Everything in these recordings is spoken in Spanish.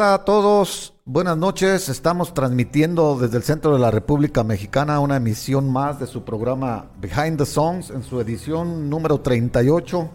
Hola a todos, buenas noches. Estamos transmitiendo desde el centro de la República Mexicana una emisión más de su programa Behind the Songs en su edición número 38.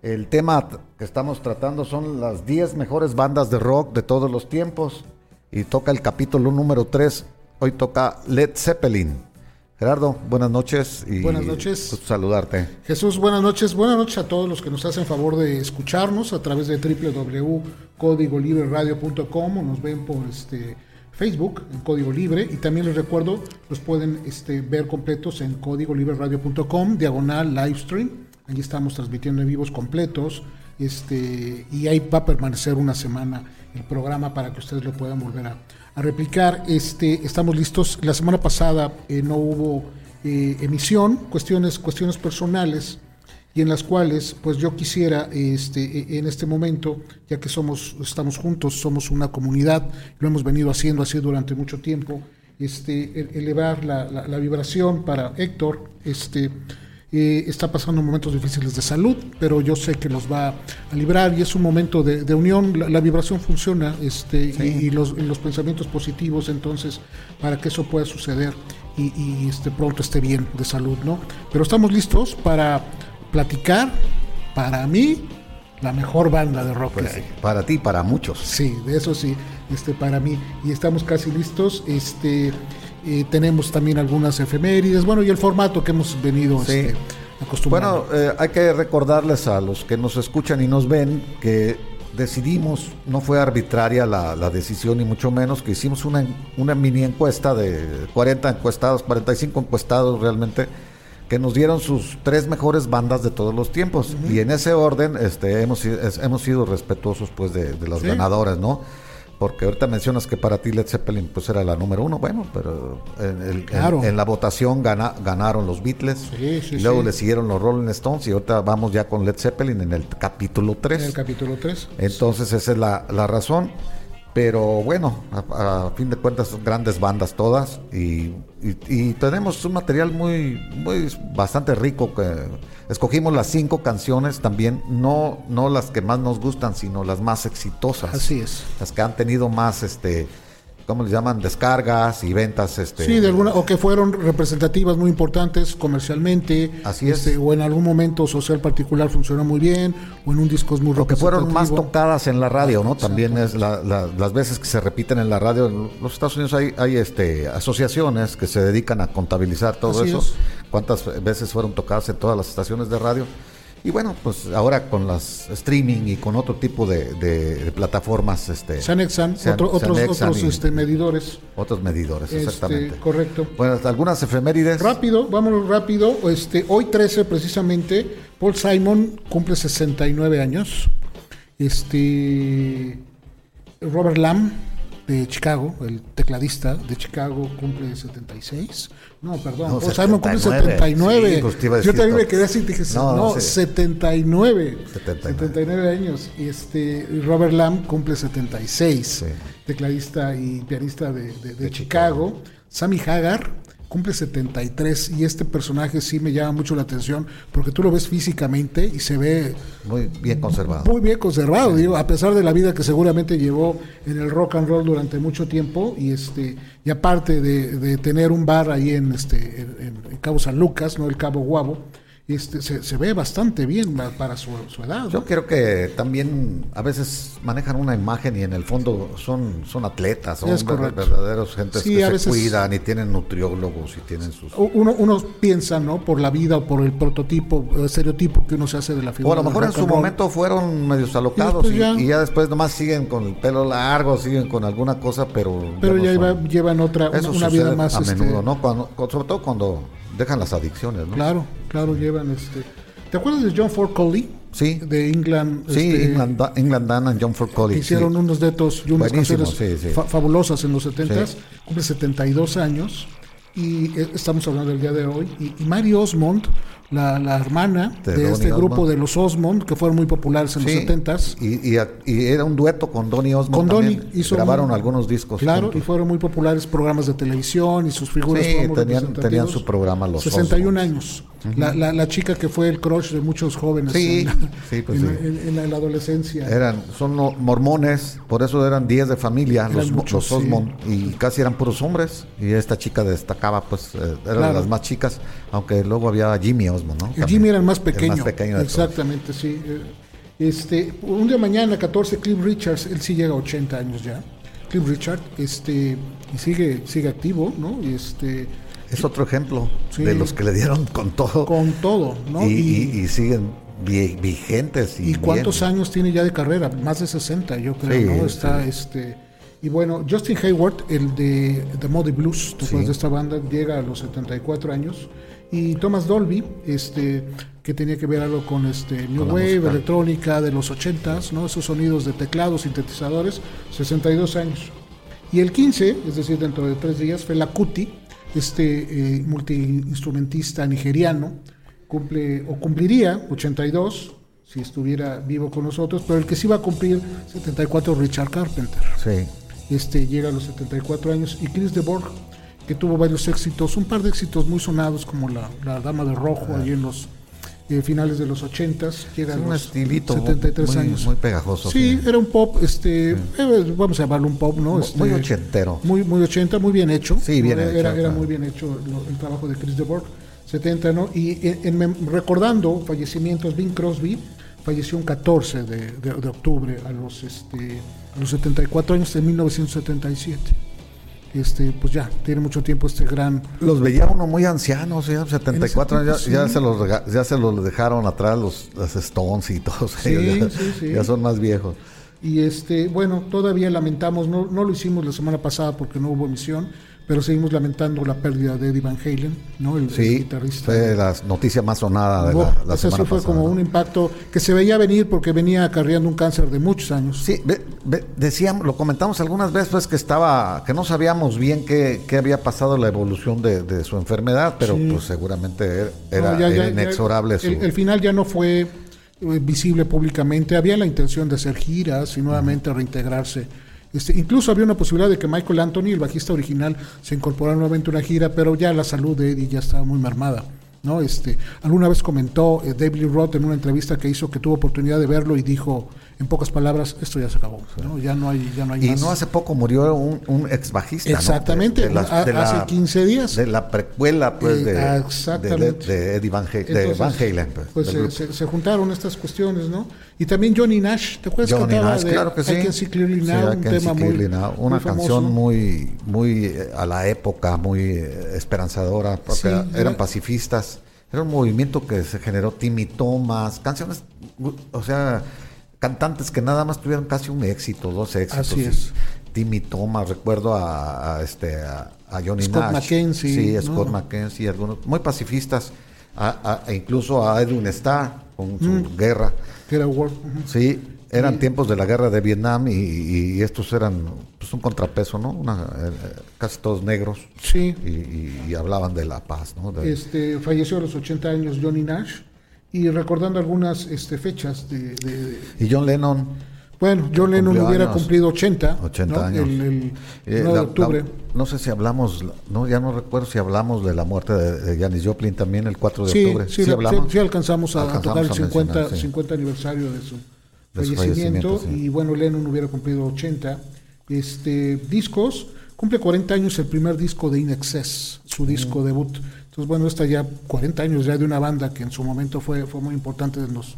El tema que estamos tratando son las 10 mejores bandas de rock de todos los tiempos y toca el capítulo número 3. Hoy toca Led Zeppelin. Gerardo, buenas noches y buenas noches. saludarte. Jesús, buenas noches. Buenas noches a todos los que nos hacen favor de escucharnos a través de www.códigolibreradio.com o nos ven por este Facebook en Código Libre y también les recuerdo los pueden este, ver completos en códigolibreradio.com diagonal livestream. Allí estamos transmitiendo en vivos completos este, y ahí va a permanecer una semana el programa para que ustedes lo puedan volver a a replicar. Este, estamos listos. La semana pasada eh, no hubo eh, emisión, cuestiones, cuestiones personales y en las cuales pues yo quisiera este, e, en este momento, ya que somos, estamos juntos, somos una comunidad, lo hemos venido haciendo así durante mucho tiempo, este, e, elevar la, la vibración para Héctor, este, eh, está pasando momentos difíciles de salud, pero yo sé que los va a librar y es un momento de, unión, la, vibración funciona este, y, los, pensamientos positivos, entonces, para que eso pueda suceder y, este, pronto esté bien de salud, ¿no? Pero estamos listos para platicar, para mí, la mejor banda de rock pues Para ti, para muchos. Sí, de eso sí, este, para mí. Y estamos casi listos. Este, tenemos también algunas efemérides, bueno, y el formato que hemos venido este, acostumbrando. Bueno, eh, hay que recordarles a los que nos escuchan y nos ven que decidimos, no fue arbitraria la, decisión ni mucho menos, que hicimos una, una mini encuesta de 40 encuestados, 45 encuestados realmente, que nos dieron sus tres mejores bandas de todos los tiempos. Y en ese orden este, hemos, hemos sido respetuosos pues de, de las ganadoras, ¿no? Porque ahorita mencionas que para ti Led Zeppelin pues era la número uno, bueno, pero en, la votación ganaron los Beatles, y luego le siguieron los Rolling Stones y ahorita vamos ya con Led Zeppelin en el capítulo 3. En el capítulo 3. Entonces esa es la, la razón. Pero bueno, a, fin de cuentas son grandes bandas todas y, tenemos un material muy, muy bastante rico. Que escogimos las cinco canciones también, no, no las que más nos gustan, sino las más exitosas. Así es. Las que han tenido más este ¿cómo les llaman? Descargas y ventas. Este, sí, de alguna, o que fueron representativas muy importantes comercialmente. Así es. Este, o en algún momento social particular funcionó muy bien, o en un disco es muy O que fueron más tocadas en la radio, ¿no? También es las veces que se repiten en la radio. En los Estados Unidos hay, hay este, asociaciones que se dedican a contabilizar todo eso. Cuántas veces fueron tocadas en todas las estaciones de radio. Y bueno, pues ahora con las streaming y con otro tipo de, plataformas. Este, se anexan, otros, otros este, medidores. Otros medidores, este, exactamente. Correcto. Bueno, algunas efemérides. Rápido, vámonos rápido. Este, hoy 13 precisamente, Paul Simon cumple 69 años. Este, Robert Lamb de Chicago, el tecladista de Chicago, cumple 76. No, perdón, no, Simon cumple 79. Pues, Yo también me quedé así, dije, no, 79. 79. años. Y este Robert Lamb cumple 76. Tecladista y pianista de, de, Chicago. Chicago. Sammy Hagar cumple 73 y este personaje sí me llama mucho la atención porque tú lo ves físicamente y se ve muy bien conservado. Muy bien conservado, digo, a pesar de la vida que seguramente llevó en el rock and roll durante mucho tiempo y este y aparte de, tener un bar ahí en este en, en Cabo San Lucas, no el Cabo Guabo este, se, ve bastante bien para su, edad. Yo creo que también a veces manejan una imagen y en el fondo son, son atletas, son verdaderos gentes que se cuidan y tienen nutriólogos y tienen sus... Uno, uno piensa, ¿no? Por la vida o por el prototipo, el estereotipo que uno se hace de la figura. O a lo mejor en su momento fueron medios alocados y, ya, después nomás siguen con el pelo largo, siguen con alguna cosa, pero... Pero ya, llevan otra, una, vida más... A menudo, este ¿no? sobre todo cuando dejan las adicciones, ¿no? Claro, claro, llevan este. ¿Te acuerdas de John Ford Coley? Sí. de England. Sí, este, England, England Dan and John Ford College. Hicieron sí. unos duetos y unas Buenísimo, canciones sí, sí. fa- fabulosas en los 70s. Sí. Cumple 72 años y eh, estamos hablando del día de hoy. Y, y Mary Osmond, la, la hermana De este grupo Osmond. de los Osmond, que fueron muy populares en Sí, los 70s. Y, y, y era un dueto con Donny Osmond. Con Donny hizo Grabaron un- algunos discos. Claro, juntos. y fueron muy populares programas de televisión y sus figuras Sí, fueron muy tenían- su programa, los 61 Osmonds. años. La, la, la chica que fue el crush de muchos jóvenes Sí, en, sí, pues en- sí. en- en la, en la adolescencia. Eran, son no- mormones, por eso eran 10 de familia, Eran los, muchos, los. Osmond, y casi eran puros hombres. Y esta chica destacaba, pues, eh, era de Claro. las más chicas, aunque luego había Jimmy Osmond, ¿no? También. Jimmy era el más pequeño. El más pequeño de todos. Exactamente, sí. Eh, Este, un día mañana, 14, Cliff Richards, él sí llega a 80 años ya. Cliff Richard, este, y sigue, sigue activo, ¿no? Y este, Es otro ejemplo Sí. de los que le dieron con todo con todo, ¿no? y, Y, y- y siguen vi- vigentes. ¿Y, ¿y cuántos bien. años tiene ya de carrera? Más de 60, yo creo, Sí, ¿no? Está, sí. este, y bueno, Justin Hayward, el de The Muddy Blues, ¿te Sí. acuerdas de esta banda? Llega a los 74 años. Y Thomas Dolby, este, que tenía que ver algo con este New Con Wave, música. electrónica de los 80s, ¿no? Esos sonidos de teclados, sintetizadores, 62 años. Y el 15, es decir, dentro de tres días, Fela Kuti, este eh, multiinstrumentista nigeriano, cumple o cumpliría 82 si estuviera vivo con nosotros, pero el que sí va a cumplir 74 Richard Carpenter. Sí. Este llega a los 74 años y Chris de Borg, que tuvo varios éxitos, un par de éxitos muy sonados como la, la Dama de Rojo allí en los eh, finales de los 80s, llega Es a un estilito 73 muy, años. muy pegajoso. Sí, era un pop, este, eh, vamos a llamarlo un pop, ¿no? Muy- Este, muy ochentero. Muy, muy ochenta, muy bien hecho. Sí, bien era, hecho, Era, era claro. muy bien hecho lo- el trabajo de Chris de Borg, 70, ¿no? Y en- en recordando fallecimientos, Bing Crosby falleció un 14 de, de- de octubre a los, este, a los 74 años de 1977. Este, pues ya, tiene mucho tiempo este gran Los veía uno muy ancianos, ya 74 En años, ya, se los ya se los dejaron atrás los, los Stones y todos Sí, ellos, ya, sí, sí. ya son más viejos. Y este, bueno, todavía lamentamos, no, no lo hicimos la semana pasada porque no hubo emisión, pero seguimos lamentando la pérdida de Eddie Van Halen, ¿no? El, guitarrista. fue la noticia más sonada de la, la semana sí fue pasada, como ¿no? un impacto que se veía venir porque venía acarreando un cáncer de muchos años. Sí, ve- ve- decíamos, lo comentamos algunas veces, pues que estaba, que no sabíamos bien qué, qué había pasado la evolución de, de su enfermedad, pero Sí. pues seguramente era, No, era- ya- era ya- ya- inexorable su... el, el final ya no fue eh, visible públicamente, había la intención de hacer giras y nuevamente reintegrarse. Este, incluso había una posibilidad de que Michael Anthony, el bajista original, se incorporara nuevamente a una gira, pero ya la salud de Eddie ya estaba muy mermada. ¿no? Este, alguna vez comentó eh, David Roth en una entrevista que hizo que tuvo oportunidad de verlo y dijo, en pocas palabras, esto ya se acabó. ¿no? Ya no hay, ya no hay y más. no hace poco murió un, un ex bajista. ¿no? Exactamente, De- de la- a- de la- hace 15 días. De la precuela, pues, Eh, de, exactamente. Eddie Van, Ha- de Entonces, Van Halen. Pues, pues se, se- se juntaron estas cuestiones, ¿no? Y también Johnny Nash, ¿te acuerdas Johnny que Nash, de claro que sí. I Can See Clearly Sí, Now? Un tema muy, Now, Una muy canción muy, muy eh, a la época, muy eh, esperanzadora, porque Sí, eran era- pacifistas. Era un movimiento que se generó Timmy Thomas, canciones, o sea, cantantes que nada más tuvieron casi un éxito, dos éxitos. Así es. Timmy Thomas, recuerdo a, a este a, a Johnny Scott Nash. McKenzie, Sí, ¿no? Scott McKenzie, algunos muy pacifistas, a- a- e incluso a Edwin Starr con su Mm. guerra. Era War. Sí, eran tiempos de la guerra de Vietnam y, estos eran pues, un contrapeso, ¿no? Una, eh, eh, casi todos negros Sí, y, y- y hablaban de la paz, ¿no? De- este, falleció a los 80 años Johnny Nash. Y recordando algunas este, fechas de, de- y John Lennon, Bueno, John Lennon hubiera años. cumplido 80. 80 ¿no? años. El, el eh, 9 de octubre. la- no sé si hablamos, no, ya no recuerdo si hablamos de la muerte de, Janis Joplin también el 4 de Sí, octubre. sí, la- hablamos? sí, sí alcanzamos a, Alcanzamos tocar el a 50, mencionar, sí. 50 aniversario de su De su fallecimiento, fallecimiento, sí. y bueno, Lennon hubiera cumplido 80. Este, discos, cumple 40 años el primer disco de In Excess, su disco debut. Entonces, bueno, está ya 40 años ya de una banda que en su momento fue, fue muy importante en los,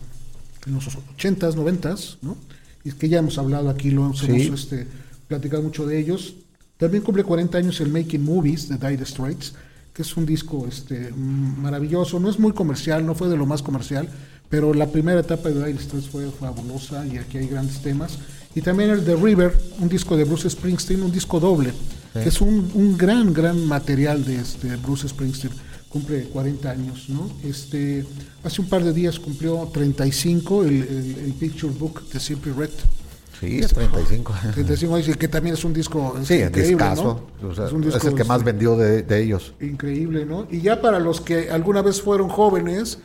en los 80s, 90s, ¿no? Y es que ya hemos hablado aquí, lo hemos, Sí. este, platicado mucho de ellos. También cumple 40 años el Making Movies de Dire Straits, que es un disco este, mm, maravilloso. No es muy comercial, no fue de lo más comercial, pero la primera etapa de Dire Straits fue fabulosa y aquí hay grandes temas. Y también el The River, un disco de Bruce Springsteen, un disco doble, que es un, un gran, gran material de este Bruce Springsteen, cumple 40 años, ¿no? Este, hace un par de días cumplió 35 el, el, el Picture Book de Simply Red. Sí, es 35. 35 años, y que también es un disco es Sí, increíble, discazo. ¿no? O sea, es un es disco el que más este, vendió de, de ellos. increíble, ¿no? Y ya para los que alguna vez fueron jóvenes,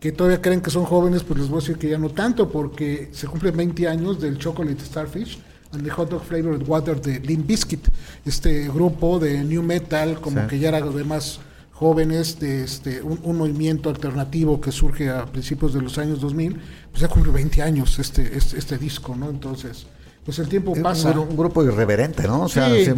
que todavía creen que son jóvenes, pues les voy a decir que ya no tanto, porque se cumplen 20 años del Chocolate Starfish and the Hot Dog Flavored Water de Limp Bizkit, este grupo de new metal, como Sí. que ya era de más jóvenes, de este un, un movimiento alternativo que surge a principios de los años 2000, pues ya cumple 20 años este, este, este disco, ¿no? Entonces, pues el tiempo pasa. Un, gru- un grupo irreverente, ¿no? O sea, Sí. eh,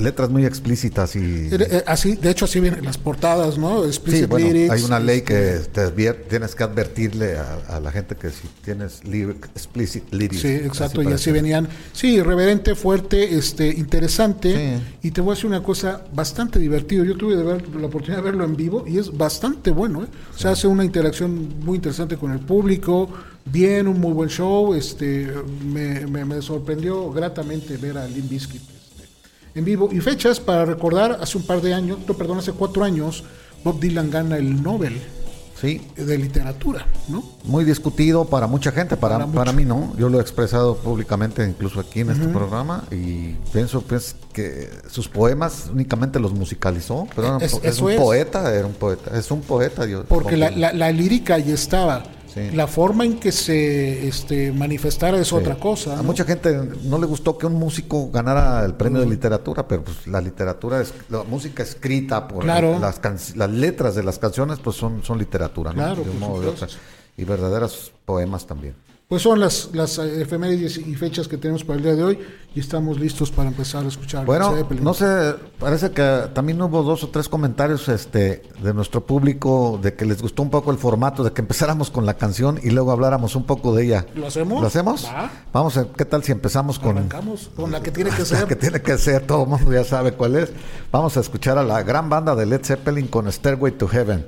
letras muy explícitas y... Eh, eh, Así, de hecho, así vienen las portadas, ¿no? Sí, Explicit bueno, lyrics, hay una ley este, que te advier- tienes que advertirle a, a la gente que si tienes lyric, explicit lyrics. Sí, exacto, y así venían. Sí, irreverente, fuerte, este, interesante. Sí. Y te voy a decir una cosa bastante divertido. Yo tuve de ver, la oportunidad de verlo en vivo y es bastante bueno. ¿eh? O sea, hace una interacción muy interesante con el público. Bien, un muy buen show. Este, me, me- me sorprendió gratamente ver a Limp Bizkit este, en vivo. Y fechas para recordar, hace un par de años, no, perdón, hace cuatro años, Bob Dylan gana el Nobel Sí, de literatura, ¿no? muy discutido para mucha gente, para, Para mí no. Yo lo he expresado públicamente incluso aquí en este programa y pienso pues que sus poemas únicamente los musicalizó, pero era un Es- es, un es. poeta, era un poeta, es un poeta. Yo, Porque la, la, la lírica ya estaba. Sí. La forma en que se este, manifestara es Sí. otra cosa. A mucha gente no le gustó que un músico ganara el premio de literatura, pero pues la literatura es la música escrita por Claro. las las letras de las canciones pues son son literatura, ¿no? Claro, de un modo de otro. y verdaderos poemas también. Pues son las, las eh, efemérides y fechas que tenemos para el día de hoy y estamos listos para empezar a escuchar. Bueno, Zeppelin. no sé, parece que también hubo dos o tres comentarios este de nuestro público de que les gustó un poco el formato de que empezáramos con la canción y luego habláramos un poco de ella. ¿Lo hacemos? ¿Lo hacemos? Va. Vamos a qué tal si empezamos con Arrancamos con la que tiene que La ser. que tiene que ser, todo el mundo ya sabe cuál es. Vamos a escuchar a la gran banda de Led Zeppelin con Stairway to Heaven.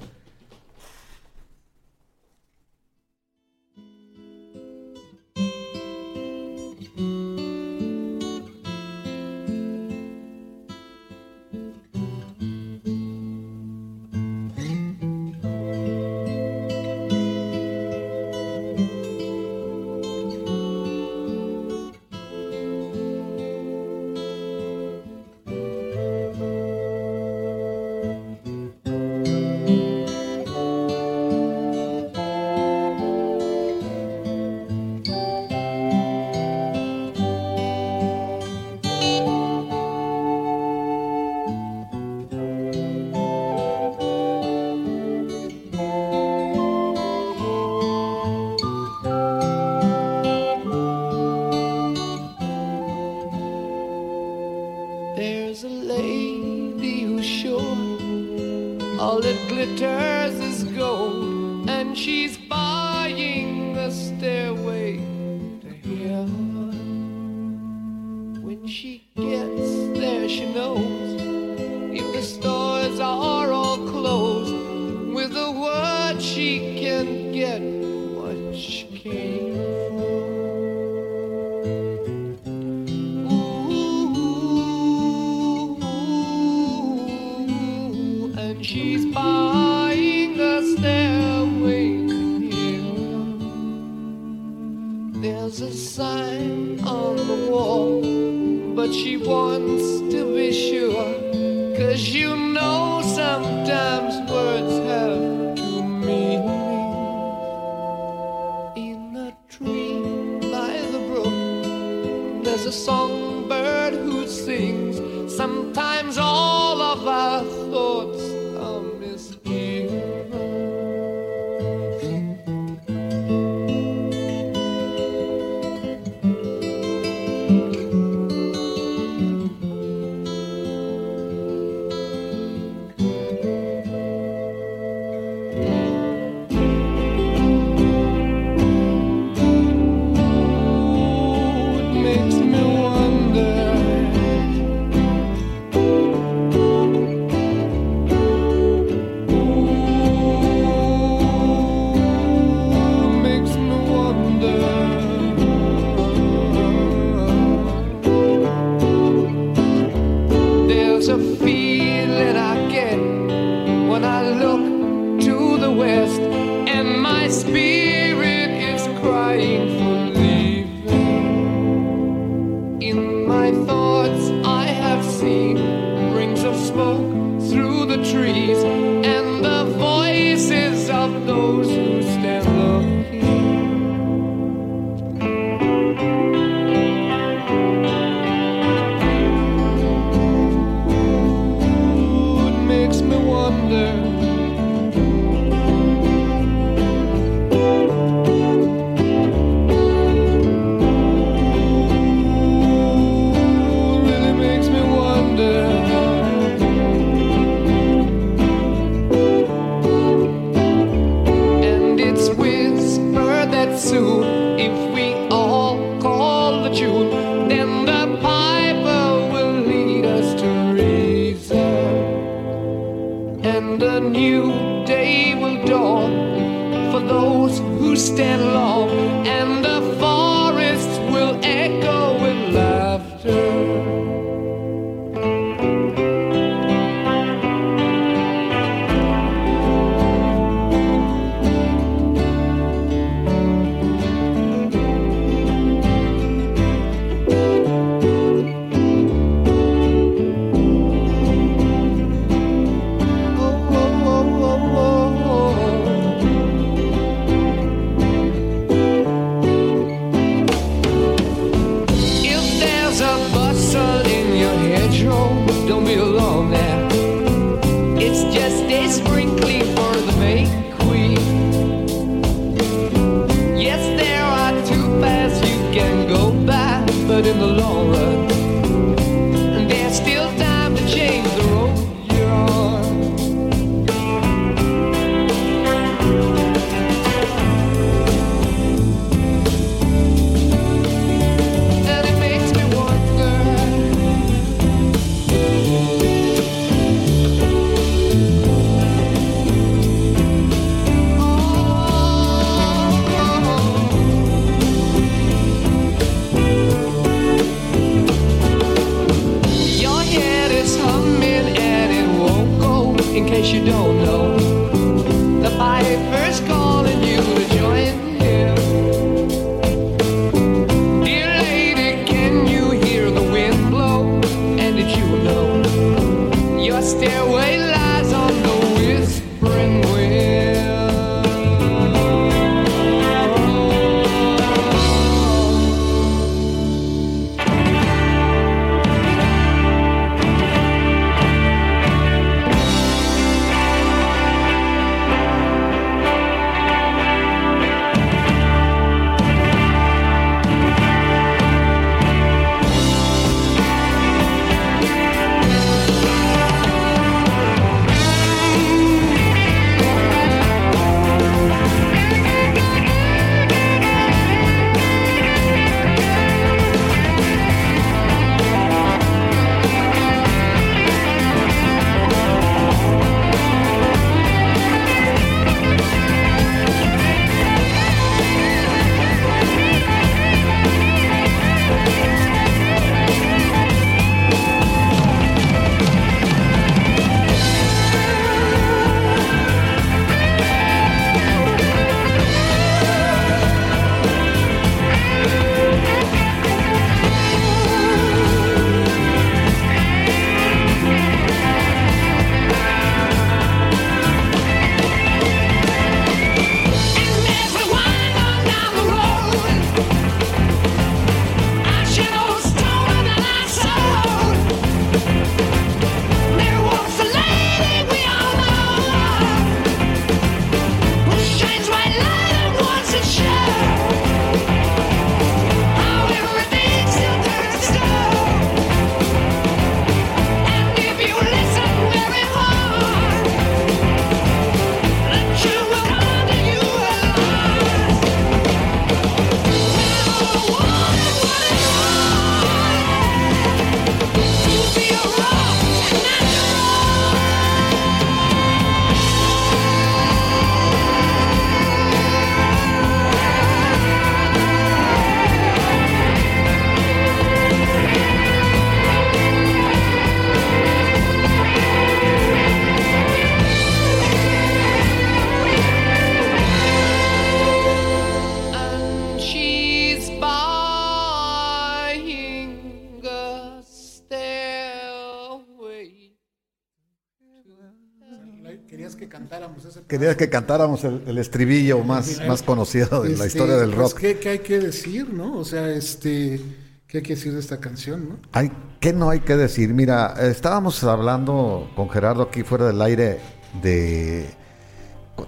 Querías que cantáramos el, el estribillo más, más conocido de la Este, historia del pues, rock. ¿qué, qué hay que decir, no? O sea, este, ¿qué hay que decir de esta canción, no? Hay, ¿Qué no hay que decir? Mira, estábamos hablando con Gerardo aquí fuera del aire de...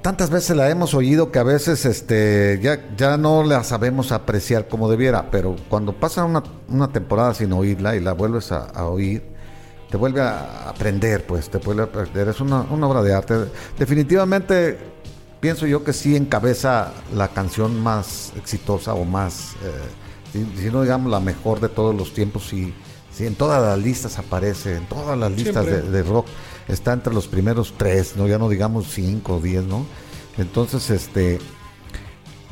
Tantas veces la hemos oído que a veces este, ya, ya no la sabemos apreciar como debiera, pero cuando pasa una, una temporada sin oírla y la vuelves a, a oír, te vuelve a aprender, pues, te vuelve a aprender. Es una, una obra de arte. Definitivamente pienso yo que sí encabeza la canción más exitosa o más, eh, si, si no digamos la mejor de todos los tiempos, sí, sí, en todas las listas aparece, en todas las listas de rock está entre los primeros tres, no ya no digamos cinco o diez, ¿no? Entonces, este,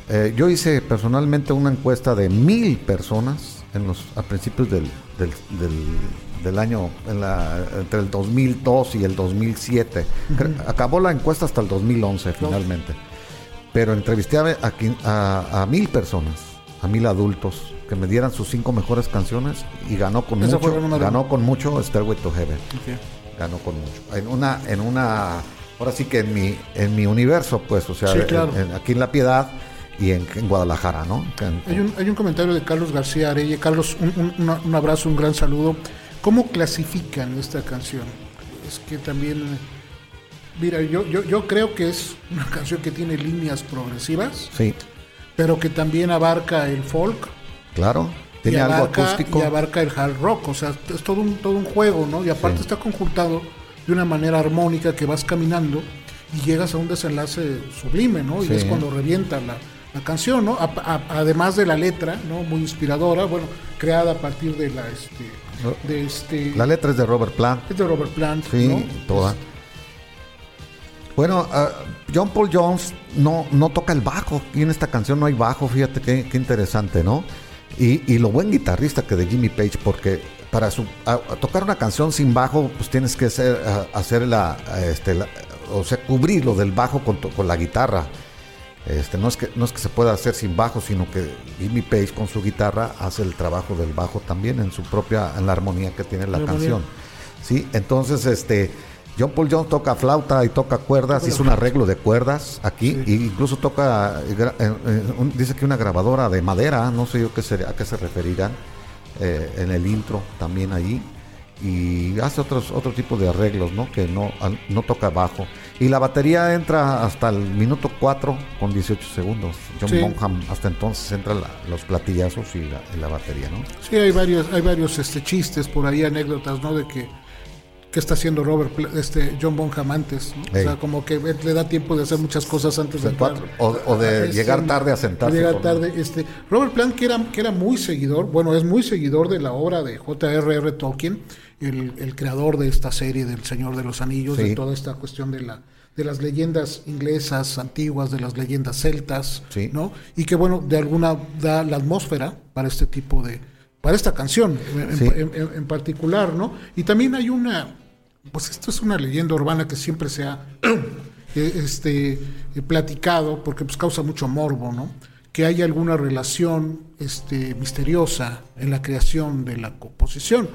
eh, yo hice personalmente una encuesta de mil personas en los, a principios del, del, del- del año, en la- entre el 2002 y el 2007. Cre- Acabó la encuesta hasta el 2011 finalmente. Pero entrevisté a, a a- mil personas, a mil adultos, que me dieran sus cinco mejores canciones y ganó con mucho, ganó con mucho Stairway to Heaven ganó con mucho. En una, en una, ahora sí que en mi, en mi universo, pues, o sea, Sí, en- claro. en- aquí en La Piedad y en, en Guadalajara, ¿no? Hay un, hay un comentario de Carlos García Areye. Carlos, un, un abrazo, un gran saludo. ¿Cómo clasifican esta canción? Es que también, mira, yo, yo, yo creo que es una canción que tiene líneas progresivas, Sí, pero que también abarca el folk, claro. Tiene algo acústico. y abarca el hard rock, o sea, es todo un, todo un juego, ¿no? Y aparte Sí. está conjuntado de una manera armónica que vas caminando y llegas a un desenlace sublime, ¿no? Y Sí. es cuando revienta la, la canción, ¿no? A- a- además de la letra, ¿no? Muy inspiradora, bueno, creada a partir de la, este, de este, La letra es de Robert Plant. es de Robert Plant, Sí, ¿no? toda. Bueno, ah, John Paul Jones no, no toca el bajo. Y en esta canción no hay bajo, fíjate qué, qué interesante, ¿no? Y, y lo buen guitarrista que de Jimmy Page, porque para su, a- a tocar una canción sin bajo, pues tienes que hacer, a- hacer la, este, la- o sea, cubrirlo del bajo con, con la guitarra. Este, no, es que, no es que se pueda hacer sin bajo, sino que Jimmy Page con su guitarra hace el trabajo del bajo también en su propia, en la armonía que tiene la canción. Sí, entonces este John Paul Jones toca flauta y toca cuerdas, hizo un arreglo de cuerdas aquí, e incluso toca, eh, eh, eh, un- dice que una grabadora de madera, no sé yo qué sería, a qué se referirán, eh, en el intro también allí, y hace otros otro tipo de arreglos, ¿no? Que no, no toca bajo. Y la batería entra hasta el minuto 4 con 18 segundos. John Sí. Bonham hasta entonces entra la- los platillazos y la, y la batería, ¿no? Sí, hay varios, hay varios este, chistes por ahí, anécdotas, ¿no? De que, que está haciendo Robert, este, John Bonham antes, ¿no? O sea, como que le da tiempo de hacer muchas cosas antes de De entrar. cuatro. O- o de llegar tarde a sentarse Llegar tarde, este, Robert Plant, que era, que era muy seguidor, bueno, es muy seguidor de la obra de J.R.R. Tolkien, el, el creador de esta serie del Señor de los Anillos, Sí. de toda esta cuestión de la de las leyendas inglesas antiguas, de las leyendas celtas, Sí. ¿no? Y que bueno, de alguna da la atmósfera para este tipo de, para esta canción en, Sí. en- en- en particular, ¿no? Y también hay una, pues esto es una leyenda urbana que siempre se ha eh, este, eh, platicado, porque pues causa mucho morbo, ¿no? Que hay alguna relación este, misteriosa en la creación de la composición.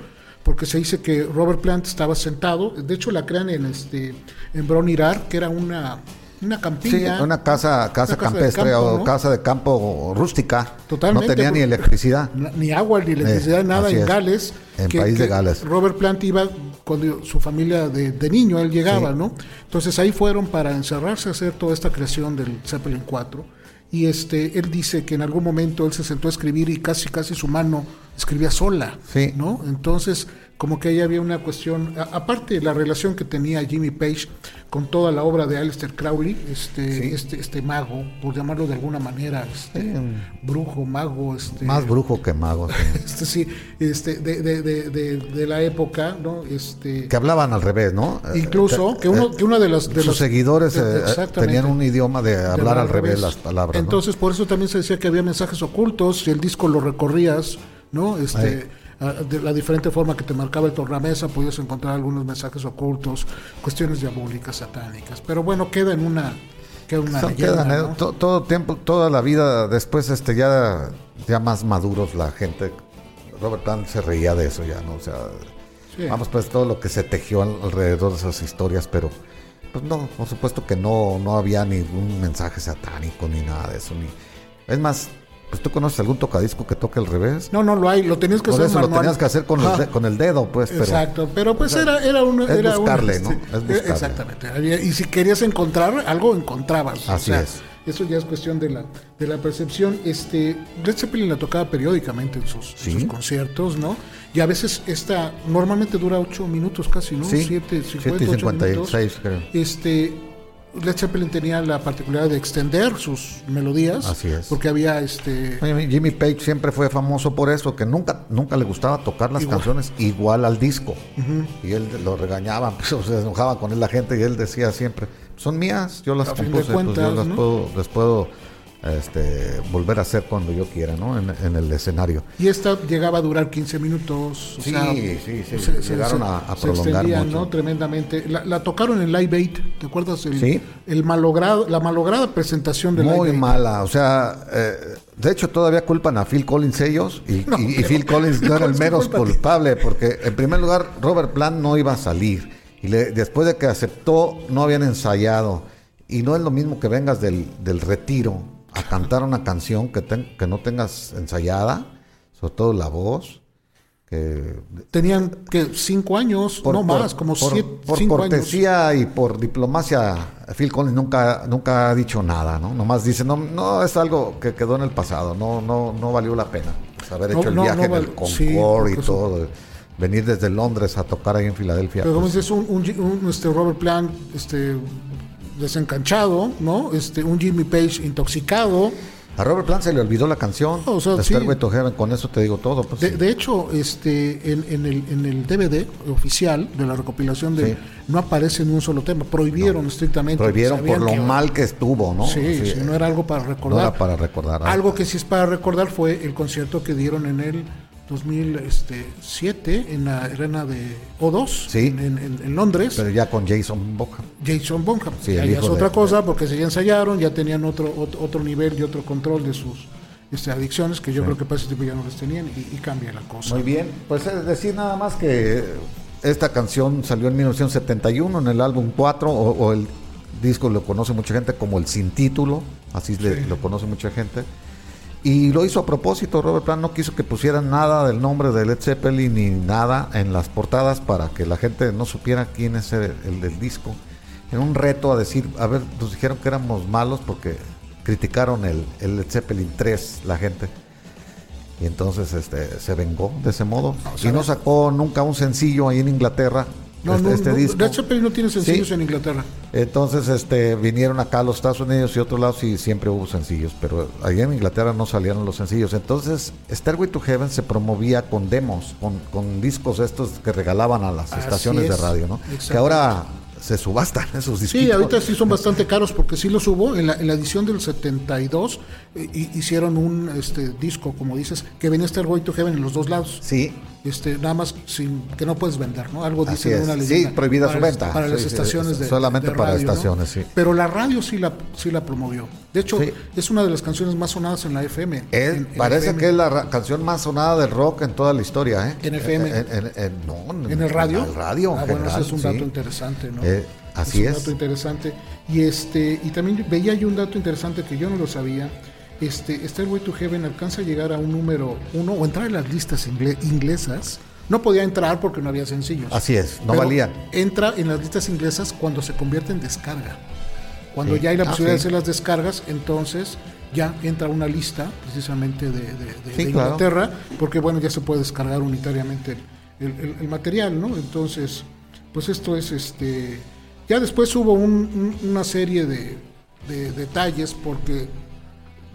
Porque se dice que Robert Plant estaba sentado, de hecho la crean en este en Bronirar, que era una, una Sí, campiña. una casa, casa Una casa de campestre campo, o ¿no? casa de campo rústica. Totalmente, No tenía ni electricidad. Ni agua ni electricidad, Eh, nada así en es. Gales. En país de Gales. Robert Plant iba cuando su familia de, de niño, él llegaba, Sí. ¿no? Entonces ahí fueron para encerrarse a hacer toda esta creación del Zeppelin 4. Y este, él dice que en algún momento él se sentó a escribir y casi, casi su mano escribía sola, Sí. ¿no? Entonces, como que ahí había una cuestión, a- aparte de la relación que tenía Jimmy Page con toda la obra de Aleister Crowley, este, Sí. este, este mago, por llamarlo de alguna manera, este, Sí. brujo, mago, este, Más brujo que mago. sí. este sí, este, de, de, de, de, de la época, ¿no? Este, que hablaban al revés, ¿no? incluso Eh, que uno, eh, que una de las de sus los- seguidores eh, tenían un idioma de hablar al revés las palabras. ¿no? Entonces, por eso también se decía que había mensajes ocultos, si el disco lo recorrías, ¿no? Este, Ahí. A- de la diferente forma que te marcaba el tornamesa, podías encontrar algunos mensajes ocultos, cuestiones diabólicas, satánicas. Pero bueno, queda en una, queda una leyenda, quedan, eh, ¿no? to- todo tiempo, toda la vida después, este, ya, ya más maduros la gente. Robert Plant se reía de eso ya, ¿no? O sea, Sí. vamos pues todo lo que se tejió al- alrededor de esas historias, pero Pues no, por supuesto que no, no había ningún mensaje satánico ni nada de eso. Ni... Es más, pues tú conoces algún tocadisco que toque al revés. No, no lo hay, lo tenías que Por hacer eso lo tenías que hacer con, el, de- con el dedo, pues. Pero, Exacto, pero pues o sea, era, era una... es era una, buscarle, ¿no? Es buscarle. Exactamente. y si querías encontrar algo, encontrabas. Así O sea, es. Eso ya es cuestión de la, de la percepción. Este, Led Zeppelin la tocaba periódicamente en sus, en Sí. sus conciertos, ¿no? Y a veces esta normalmente dura 8 minutos casi, ¿no? Sí, 7, 7 y 56, creo. Este, Led Zeppelin tenía la particularidad de extender sus melodías. Así es. Porque había este... Jimmy Page siempre fue famoso por eso, que nunca nunca le gustaba tocar las Igual. canciones igual al disco. Y él lo regañaban, pues, o se enojaba con él la gente y él decía siempre, son mías, yo las compuse, pues, yo las ¿no? puedo, les puedo este, volver a hacer cuando yo quiera, ¿no? En, en el escenario. Y esta llegaba a durar 15 minutos. o Sí, sea, sí, sí, llegaron a- a se prolongar extendía, mucho. ¿no? Tremendamente. La, la tocaron en Live Aid, ¿te acuerdas? El, Sí. el malogrado, la malograda presentación de Muy Live mala, o sea, eh, de hecho todavía culpan a Phil Collins ellos y, No, y- Phil Collins no era el ¿cuál es menos culpa? culpable porque en primer lugar Robert Plant no iba a salir y le- después de que aceptó no habían ensayado y no es lo mismo que vengas del, del retiro a cantar una canción que, ten- que no tengas ensayada, sobre todo la voz, que Tenían que cinco años, no más, como por- siete, por cinco años. cortesía y por diplomacia, Phil Collins nunca, nunca ha dicho nada, ¿no? Nomás dice, no, no es algo que quedó en el pasado, no, no, no valió la pena pues, haber No, hecho el no, viaje no en el sí, Concorde y todo, venir desde Londres a tocar ahí en Filadelfia. Pero como pues, dices, un, un, un, este Robert Plant este, desencanchado, ¿no? Este, un Jimmy Page intoxicado. a Robert Plant se le olvidó la canción, O sea, sí. Con eso te digo todo. Pues, De, sí. de hecho, este, en, en el, en el DVD oficial de la recopilación de Sí. no aparece ni un solo tema, prohibieron estrictamente. Prohibieron por lo que- mal que estuvo, ¿no? Sí, sí, no era algo para recordar. No era para recordar. Algo que sí es para recordar fue el concierto que dieron en el 2007 en la arena de O2 Sí. en, en- en Londres. Pero ya con Jason Boham. Jason Bonham. Sí, Ya es otra de- cosa porque se ya ensayaron, ya tenían otro, otro, otro nivel y otro control de sus este, adicciones que yo creo que para ese tipo ya no las tenían y, y cambia la cosa. Muy bien, pues es decir nada más que esta canción salió en 1971 en el álbum 4 o, o el disco lo conoce mucha gente como el sin título, así le- lo conoce mucha gente. Y lo hizo a propósito, Robert Plant no quiso que pusieran nada del nombre de Led Zeppelin ni nada en las portadas para que la gente no supiera quién es el, el del disco. Era un reto a decir, a ver, nos dijeron que éramos malos porque criticaron el, el Led Zeppelin 3, la gente. Y entonces este, se vengó de ese modo. y no sacó nunca un sencillo ahí en Inglaterra, No, este, no, este no, disco. Led Zeppelin no tiene sencillos Sí. en Inglaterra. Entonces este, vinieron acá a los Estados Unidos y otros lados y siempre hubo sencillos, pero allá en Inglaterra no salieron los sencillos. Entonces Stairway to Heaven se promovía con demos, con, con discos estos que regalaban a las Así estaciones de radio, ¿no? Que ahora se subastan esos discos. Sí, ahorita sí son bastante caros porque sí los hubo. En la, en la edición del 72 eh, hi- hicieron un este, disco, como dices, que venía Stairway to Heaven en los dos lados. Sí, Este, nada más sin, que no puedes vender, ¿no? Algo Así dice es. una Sí, leyenda. prohibida para su venta. Para las Sí, sí, estaciones de solamente de para radio, ¿no? estaciones, sí. Pero la radio sí la, sí la promovió. De hecho, Sí. es una de las canciones más sonadas en la FM. Es- En- en parece FM. que es la canción más sonada del rock en toda la historia, ¿eh? En FM. En, no, ¿En el radio? En el radio. Ah, en bueno, ese es un sí. dato interesante, ¿no? Eh, así es. es. un dato interesante. Y este y también veía yo un dato interesante que yo no lo sabía. Este, Stairway to Heaven alcanza a llegar a un número uno o entrar en las listas ingle- inglesas. No podía entrar porque no había sencillos. Así es, no Pero valían. Entra en las listas inglesas cuando se convierte en descarga. Cuando Sí. ya hay la Ah, posibilidad sí. de hacer las descargas, entonces ya entra una lista precisamente de, de- de- Sí, de claro. Inglaterra, porque bueno, ya se puede descargar unitariamente el, el- el material, ¿no? Entonces, pues esto es este. Ya después hubo un- un- una serie de, de detalles porque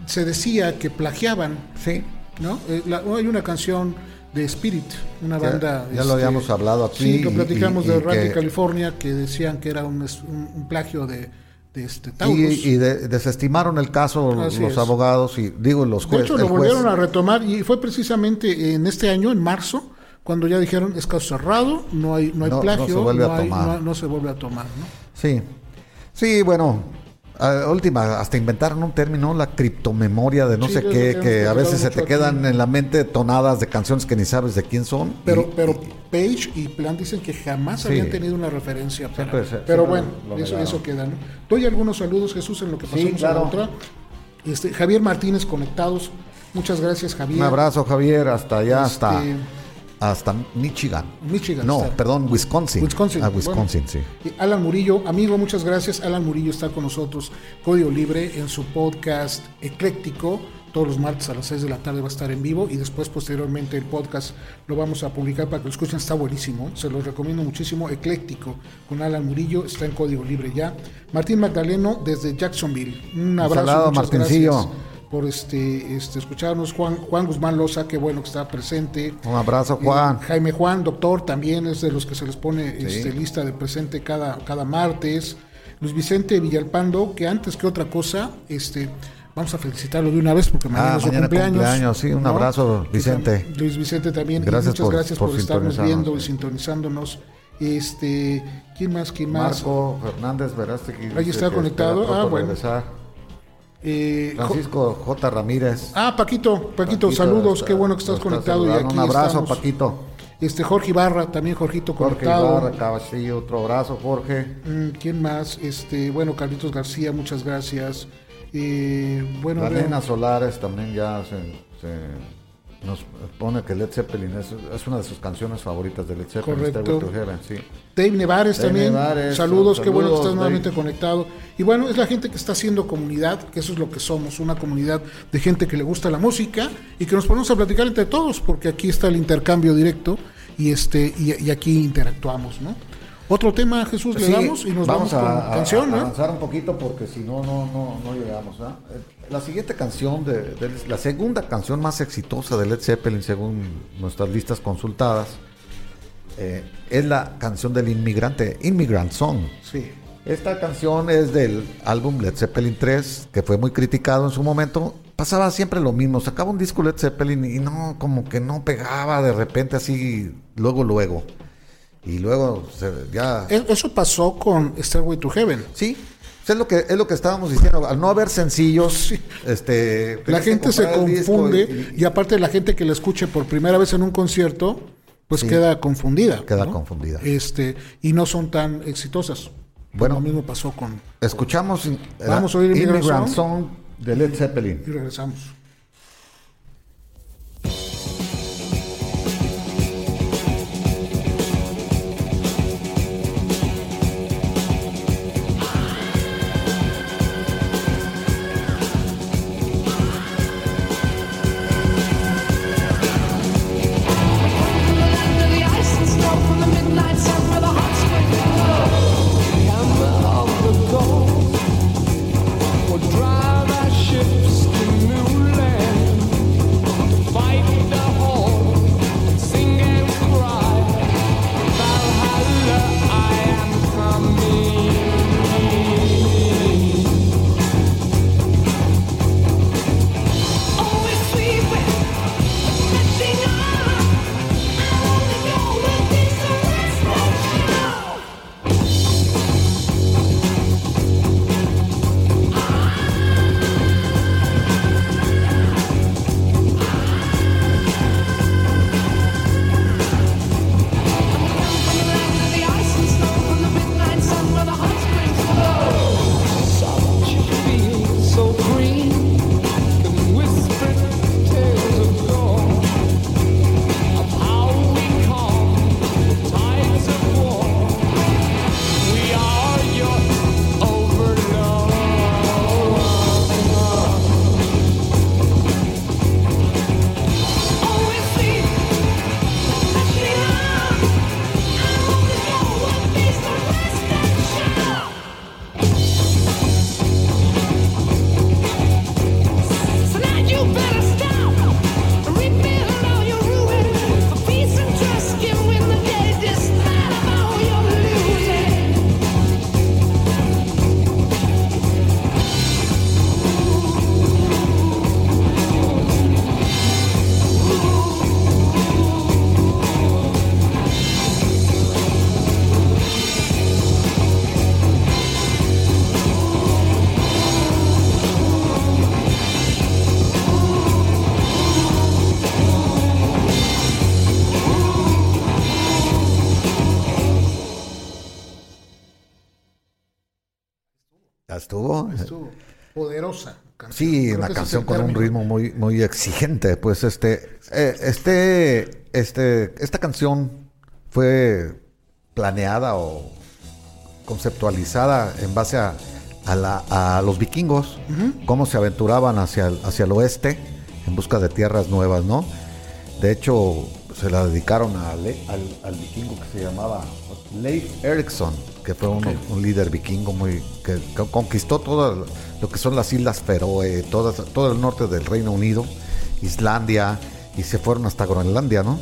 se decía que plagiaban, Sí. ¿no? Eh, la- hay una canción de Spirit, una Ya- banda. ya lo habíamos hablado aquí Sí, y- platicamos y- de Radio California, que decían que era un, un- un plagio de, de este Taurus. Y, y de- desestimaron el caso Así los es. abogados y digo los de jueces. hecho, lo volvieron a retomar y fue precisamente en este año, en marzo, cuando ya dijeron es caso cerrado, no hay, no hay No- no plagio, se vuelve a hay- tomar. no- no se vuelve a tomar. ¿no? Sí, sí, bueno, a- última, hasta inventaron un término, la criptomemoria de no Sí, sé qué, que a veces se te aquí. quedan en la mente tonadas de canciones que ni sabes de quién son. Pero, y- pero Page y Plan dicen que jamás Sí. habían tenido una referencia. Para, Siempre pero bueno, lo eso, eso queda. ¿no? Doy algunos saludos, Jesús, en lo que Sí, pasamos a la claro. otra. Este, Javier Martínez conectados. Muchas gracias, Javier. un abrazo, Javier, hasta allá, Este, hasta, hasta Michigan. Michigan No, está. perdón, Wisconsin. Wisconsin. Ah, Wisconsin, Bueno. sí. Alan Murillo, amigo, muchas gracias. Alan Murillo está con nosotros, Código Libre, en su podcast Ecléctico. Todos los martes a las 6 de la tarde va a estar en vivo y después, posteriormente, el podcast lo vamos a publicar para que lo escuchen. Está buenísimo, se los recomiendo muchísimo. Ecléctico con Alan Murillo, está en Código Libre ya. Martín Magdaleno desde Jacksonville. Un abrazo. saludo, muchas Martincillo. gracias por este, este escucharnos. Juan, Juan Guzmán Loza, qué bueno que está presente. Un abrazo, Juan. Eh, Jaime Juan, doctor, también es de los que se les pone este, lista de presente cada, cada martes. Luis Vicente Villalpando, que antes que otra cosa, este, vamos a felicitarlo de una vez porque mañana Ah, es su mañana cumpleaños. cumpleaños, sí, un abrazo, Vicente. Luis Vicente también. y Gracias muchas por- gracias por por, estarnos viendo y sintonizándonos. Este, ¿quién más? ¿Quién más? Marco Fernández Verástegui. Ahí está conectado. Ah, bueno. regresar. Eh, Francisco J. Ramírez. ah, Paquito, Paquito, Paquito, saludos, está- qué bueno que estás conectado. Y aquí Un abrazo, estamos. Paquito. Este, Jorge Ibarra, también Jorgito Jorge conectado. Ibarra, Caballillo, otro abrazo, Jorge. Mm, ¿Quién más? Este, bueno, Carlitos García, muchas gracias. Eh, bueno, nena Solares también ya se, se- nos pone que Led Zeppelin es, es una de sus canciones favoritas de Led Zeppelin. Correcto. Heaven, sí. Dave Nevares Dave también. Nevares, saludos, qué bueno que saludos, estás nuevamente conectado. Y bueno, es la gente que está haciendo comunidad, que eso es lo que somos, una comunidad de gente que le gusta la música y que nos ponemos a platicar entre todos, porque aquí está el intercambio directo y este y, y aquí interactuamos, ¿no? Otro tema, Jesús, le Sí, damos y nos vamos, con a, a- canción, a ¿no? avanzar un poquito porque si no, no, no, no llegamos. Eh, La siguiente canción, de, de- la segunda canción más exitosa de Led Zeppelin, según nuestras listas consultadas, eh, es la canción del inmigrante, Immigrant Song. Sí. Esta canción es del álbum Led Zeppelin 3, que fue muy criticado en su momento. Pasaba siempre lo mismo, sacaba un disco Led Zeppelin y no, como que no pegaba de repente así, luego, luego. Y luego se- ya... E- Eso pasó con Stairway to Heaven. Sí, es lo que es lo que estábamos diciendo. Al no haber sencillos, este, La gente se el confunde y, aparte la gente que la escuche por primera vez en un concierto, pues Sí. queda confundida. Queda ¿no? confundida. Este, y no son tan exitosas. Bueno. lo mismo pasó con... escuchamos eh, Vamos a oír Song. Song de Led Zeppelin. Y regresamos. Canción con un ritmo muy, muy exigente. Pues este, eh, este, este, esta canción fue planeada o conceptualizada en base a, a la- a los vikingos, cómo se aventuraban hacia el, hacia el oeste en busca de tierras nuevas, ¿no? De hecho, se la dedicaron a al, al vikingo que se llamaba Leif Erikson, que fue un, un líder vikingo muy que, que conquistó todo lo que son las islas Feroe, todas, todo el norte del Reino Unido, Islandia, y se fueron hasta Groenlandia, ¿no?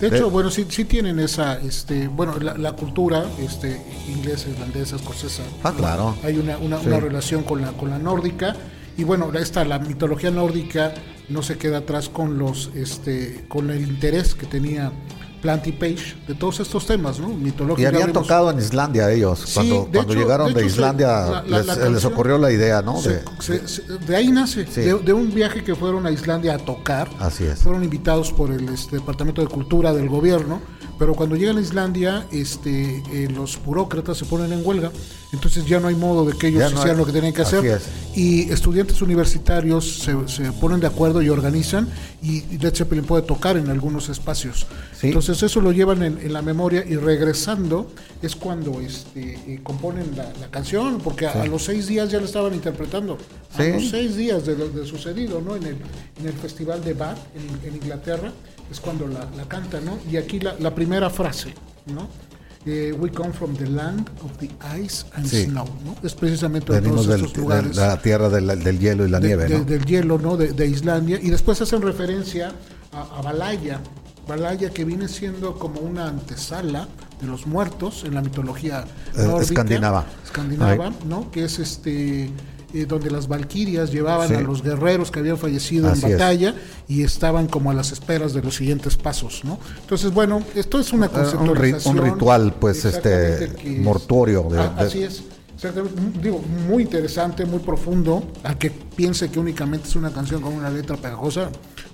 De hecho, De- bueno, sí, sí tienen esa, este, bueno, la, la cultura este, inglesa, irlandesa, escocesa. Ah, claro. Hay una, una, Sí. una relación con la, con la nórdica. Y bueno, esta, la mitología nórdica no se queda atrás con los, este, con el interés que tenía Planty Page de todos estos temas, ¿no? Y Mitológicos. habían hablemos- tocado en Islandia ellos, Sí, cuando, de cuando hecho- llegaron de se- Islandia, la- la- les, la les canción- ocurrió la idea, ¿no? Se- De- se- se- de ahí nace, Sí. de un viaje que fueron a Islandia a tocar. Así es. Fueron invitados por el este, Departamento de Cultura del gobierno, pero cuando llegan a Islandia, este, eh, los burócratas se ponen en huelga, entonces ya no hay modo de que ellos no hicieran hay- lo que tenían que hacer. es. Y estudiantes universitarios se, se ponen de acuerdo y organizan, y Led Zeppelin puede tocar en algunos espacios. Sí. Entonces eso lo llevan en, en la memoria y regresando es cuando este, eh, componen la, la canción, porque a, a los seis días ya la estaban interpretando. A Sí. los seis días de lo de sucedido, ¿no? En el, en el festival de Bath en, en Inglaterra es cuando la, la cantan, ¿no? Y aquí la, la primera frase, ¿no? Eh, we come from the land of the ice and Sí. snow, ¿no? Es precisamente de todos del- estos de lugares la tierra del, del hielo y la de- nieve, de- ¿no? del hielo, ¿no? De, de Islandia. Y después hacen referencia a, a Valaya. Valaya que viene siendo como una antesala de los muertos en la mitología Eh, nórdica, escandinava. escandinava. ¿no? Que es este eh, donde las valquirias llevaban Sí. a los guerreros que habían fallecido Así en es. batalla y estaban como a las esperas de los siguientes pasos, ¿no? Entonces, bueno, esto es una un ri- conceptualización. un ritual, pues, este, mortuorio de- Ah, de- así es. Digo, muy interesante, muy profundo. A que piense que únicamente es una canción con una letra pegajosa,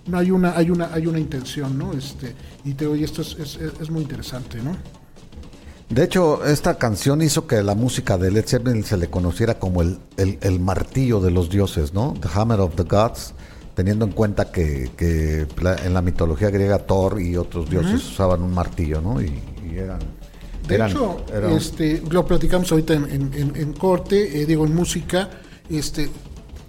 no hay una, hay una, hay una intención, ¿no? Este, y te oye, esto es, es, es- es muy interesante, ¿no? De hecho, esta canción hizo que la música de Led Zeppelin se le conociera como el, el- el martillo de los dioses, ¿no? The Hammer of the Gods, teniendo en cuenta que, que en la mitología griega Thor y otros dioses usaban un martillo, ¿no? Y, y eran... De eran- hecho, eran- este, lo platicamos ahorita en, en- en- en corte, eh, digo, en música, este,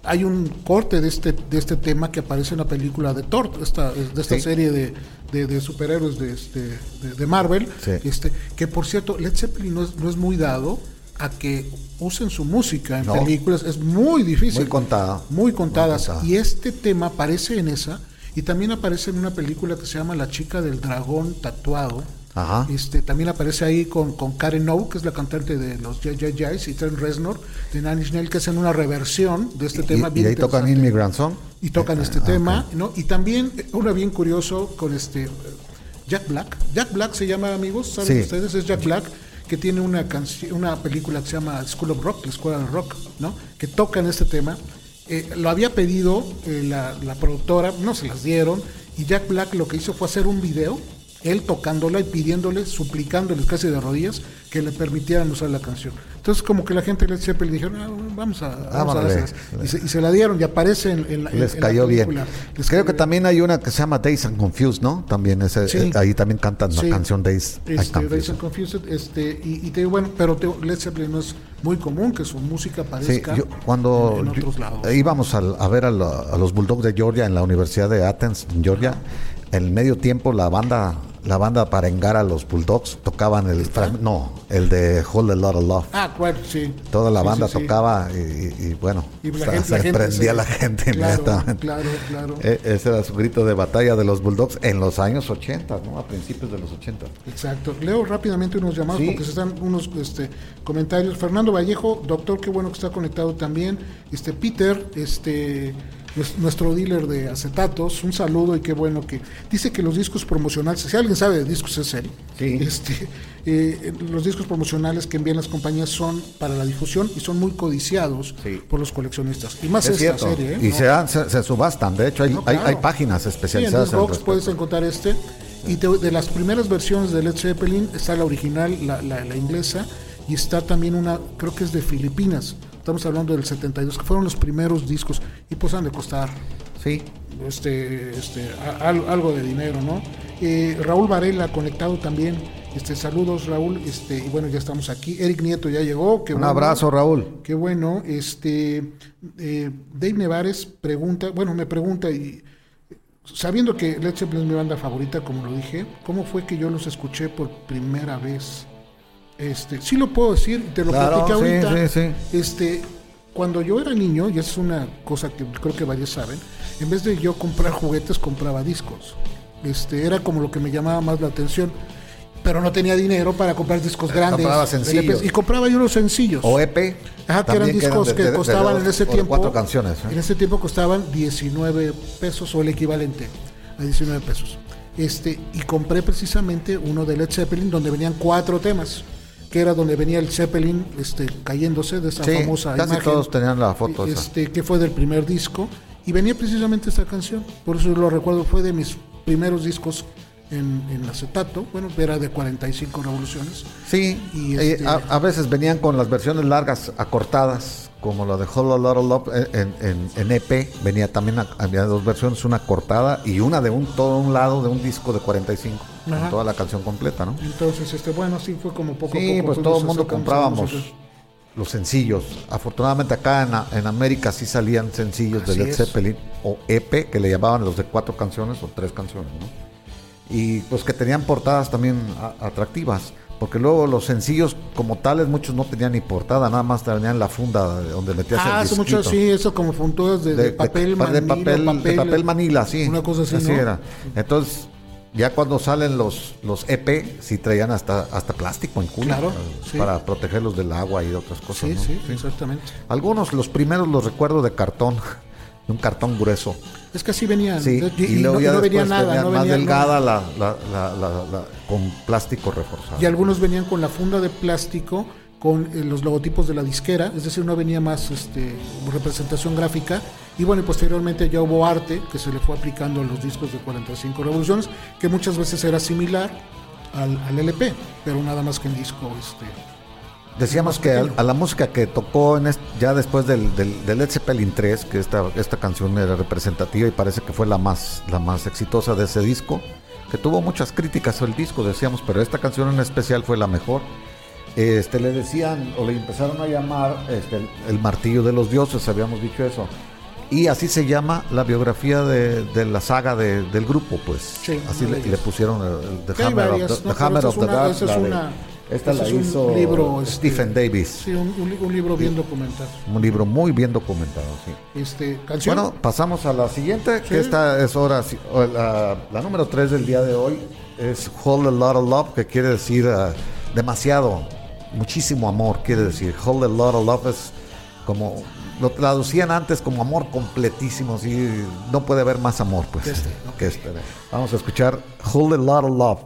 hay un corte de este, de este tema que aparece en la película de Thor, esta, de esta Sí. serie de, de- de superhéroes de, este, de, de Marvel, Sí. este, que por cierto, Led Zeppelin no es, no es muy dado a que usen su música en No. películas, es muy difícil. Muy contada. Muy contadas. Muy contada. Y este tema aparece en esa, y también aparece en una película que se llama La chica del dragón tatuado. Ajá. Este, también aparece ahí con, con Karen O, que es la cantante de los J.J.J's, y Trent Reznor, de Inch Nails, que hacen una reversión de este y, tema. y bien ahí tocan. Immigrant Song. Y tocan este Ah, tema. ¿no? Y también eh, una bien curioso con este eh, Jack Black. Jack Black se llama, amigos, ¿saben Sí. ustedes? Es Jack Black que tiene una canción, una película que se llama School of Rock, la escuela del rock, ¿no? Que tocan este tema. Eh, lo había pedido eh, la, la productora, no se las dieron, y Jack Black lo que hizo fue hacer un video, él tocándola y pidiéndoles, suplicándoles casi de rodillas que le permitieran usar la canción. Entonces como que la gente de Led Zeppelin dijeron, "Ah, vamos a, vamos a Vámonos. dárselas". y, se, y se la dieron y aparece en, en Les en la cayó bien. Les Creo cayó que bien. también hay una que se llama Days and Confused, ¿no? También ese, Sí. eh, ahí también cantan la canción Days and Este, Confused. Days and Confused, este, y, y te digo, bueno, pero te Led Zeppelin no es muy común que su música Sí, aparezca yo, cuando en, en yo- otros lados. íbamos al- a, ver a, la- a los Bulldogs de Georgia en la Universidad de Athens, en Georgia, en el medio tiempo la banda la banda para engar a los Bulldogs tocaban el no, el de Hold a Lot of Love. Ah, claro, sí. Toda la banda sí, sí. tocaba y, bueno, Y la gente- se la gente prendía la gente Claro, inmediatamente. claro, claro. E- ese era su grito de batalla de los Bulldogs en los años 80, ¿no? A principios de los 80. Exacto. Leo rápidamente unos llamados porque se están unos este, comentarios. Fernando Vallejo, doctor, qué bueno que está conectado también. Este Peter, este nuestro dealer de acetatos, un saludo y qué bueno que dice que los discos promocionales, si alguien sabe de discos es él. Sí. Este, eh, los discos promocionales que envían las compañías son para la difusión y son muy codiciados Sí. por los coleccionistas. Y más Es esta cierto. serie. ¿eh? Y ¿no? se, dan- se, se subastan. De hecho, hay, No, hay, claro. hay páginas Sí, en especializadas. Discogs puedes encontrar este. Y te- de las primeras versiones de Led Zeppelin está la original, la, la- la inglesa, y está también una, creo que es de Filipinas. Estamos hablando del 72, que fueron los primeros discos y pues han de costar Sí, este, este, a- algo de dinero, ¿no? Eh, Raúl Varela conectado también. Este, saludos Raúl, este, y bueno, ya estamos aquí. Eric Nieto ya llegó. qué un bueno. abrazo, Raúl. Qué bueno. Este, eh, Dave Nevares pregunta, bueno, me pregunta y sabiendo que Led Zeppelin es mi banda favorita, como lo dije, ¿cómo fue que yo los escuché por primera vez? Este, sí lo puedo decir, te lo Claro, platiqué sí, ahorita. sí, sí. Este, cuando yo era niño, y es una cosa que creo que varios saben, en vez de yo comprar juguetes, compraba discos. Este, era como lo que me llamaba más la atención. Pero no tenía dinero para comprar discos grandes. Compraba sencillos. Y compraba yo los sencillos. O EP. Ajá, que eran discos de- que de- de costaban en ese tiempo. cuatro canciones. ¿eh? En ese tiempo costaban 19 pesos o el equivalente a 19 pesos. Este, y compré precisamente uno de Led Zeppelin donde venían cuatro temas, que era donde venía el Zeppelin este, cayéndose de esa Sí, famosa casi imagen. todos tenían la foto esa. Este, que fue del primer disco. Y venía precisamente esta canción. Por eso lo recuerdo, fue de mis primeros discos en, en acetato. Bueno, era de 45 revoluciones. Sí, Y eh, este- a, a veces venían con las versiones largas acortadas, como la de a Lot Love eh, en, en- en EP. Venía también, a- había dos versiones, una cortada y una de un todo un lado de un disco de 45, Ajá. con toda la canción completa, ¿no? Entonces, este, bueno, así fue como poco a Sí, poco. pues fuimos todo el mundo comprábamos los sencillos. Afortunadamente acá en, América sí salían sencillos de Led es. Zeppelin o EP, que le llamaban los de cuatro canciones o tres canciones, ¿no? Y pues que tenían portadas también a- atractivas, porque luego los sencillos como tales muchos no tenían ni portada, nada más tenían la funda de donde metías Ah, el mucho disquito. sí, eso como funturas de, de papel de manila, papel, de papel manila, sí. Una cosa así, ¿no? era. Entonces, ya cuando salen los, los EP, sí traían hasta, hasta plástico en culo. Claro, sí. Para protegerlos del agua y de otras cosas. Sí, ¿no? sí, exactamente. Algunos, los primeros los recuerdo de cartón, de un cartón grueso. Es que así venían. Sí, y, luego no, ya no venía nada, venían no más delgada la, con plástico reforzado. Y algunos venían con la funda de plástico con eh, los logotipos de la disquera, es decir, no venía más este, representación gráfica. Y bueno, posteriormente ya hubo arte que se le fue aplicando a los discos de 45 revoluciones, que muchas veces era similar al, al LP, pero nada más que en disco. Este, Decíamos que a, a la música que tocó en est- ya después del, del, del Led Zeppelin 3, que esta, esta canción era representativa y parece que fue la más, la más exitosa de ese disco, que tuvo muchas críticas el disco, decíamos, pero esta canción en especial fue la mejor. Este, le decían, o le empezaron a llamar este, el, el martillo de los dioses, habíamos dicho eso. Y así se llama la biografía de, de la saga de- del grupo, pues. Sí, así le, pusieron el, el The Hammer varias, of the, ¿no? the Hammer of the es una- esta ese la es un hizo libro, este, Stephen Davis. sí, un, un li- un libro bien documentado. Un libro muy bien documentado, sí. Este, canción. Bueno, pasamos a la siguiente, Sí. que esta es hora, sí, la, la número 3 del día de hoy, es Hold a Lot of Love, que quiere decir eh, demasiado, muchísimo amor, quiere decir. Hold a Lot of Love es como, lo traducían antes como amor completísimo, así, no puede haber más amor, pues, Que este, que este. Vamos a escuchar Hold a Lot of Love.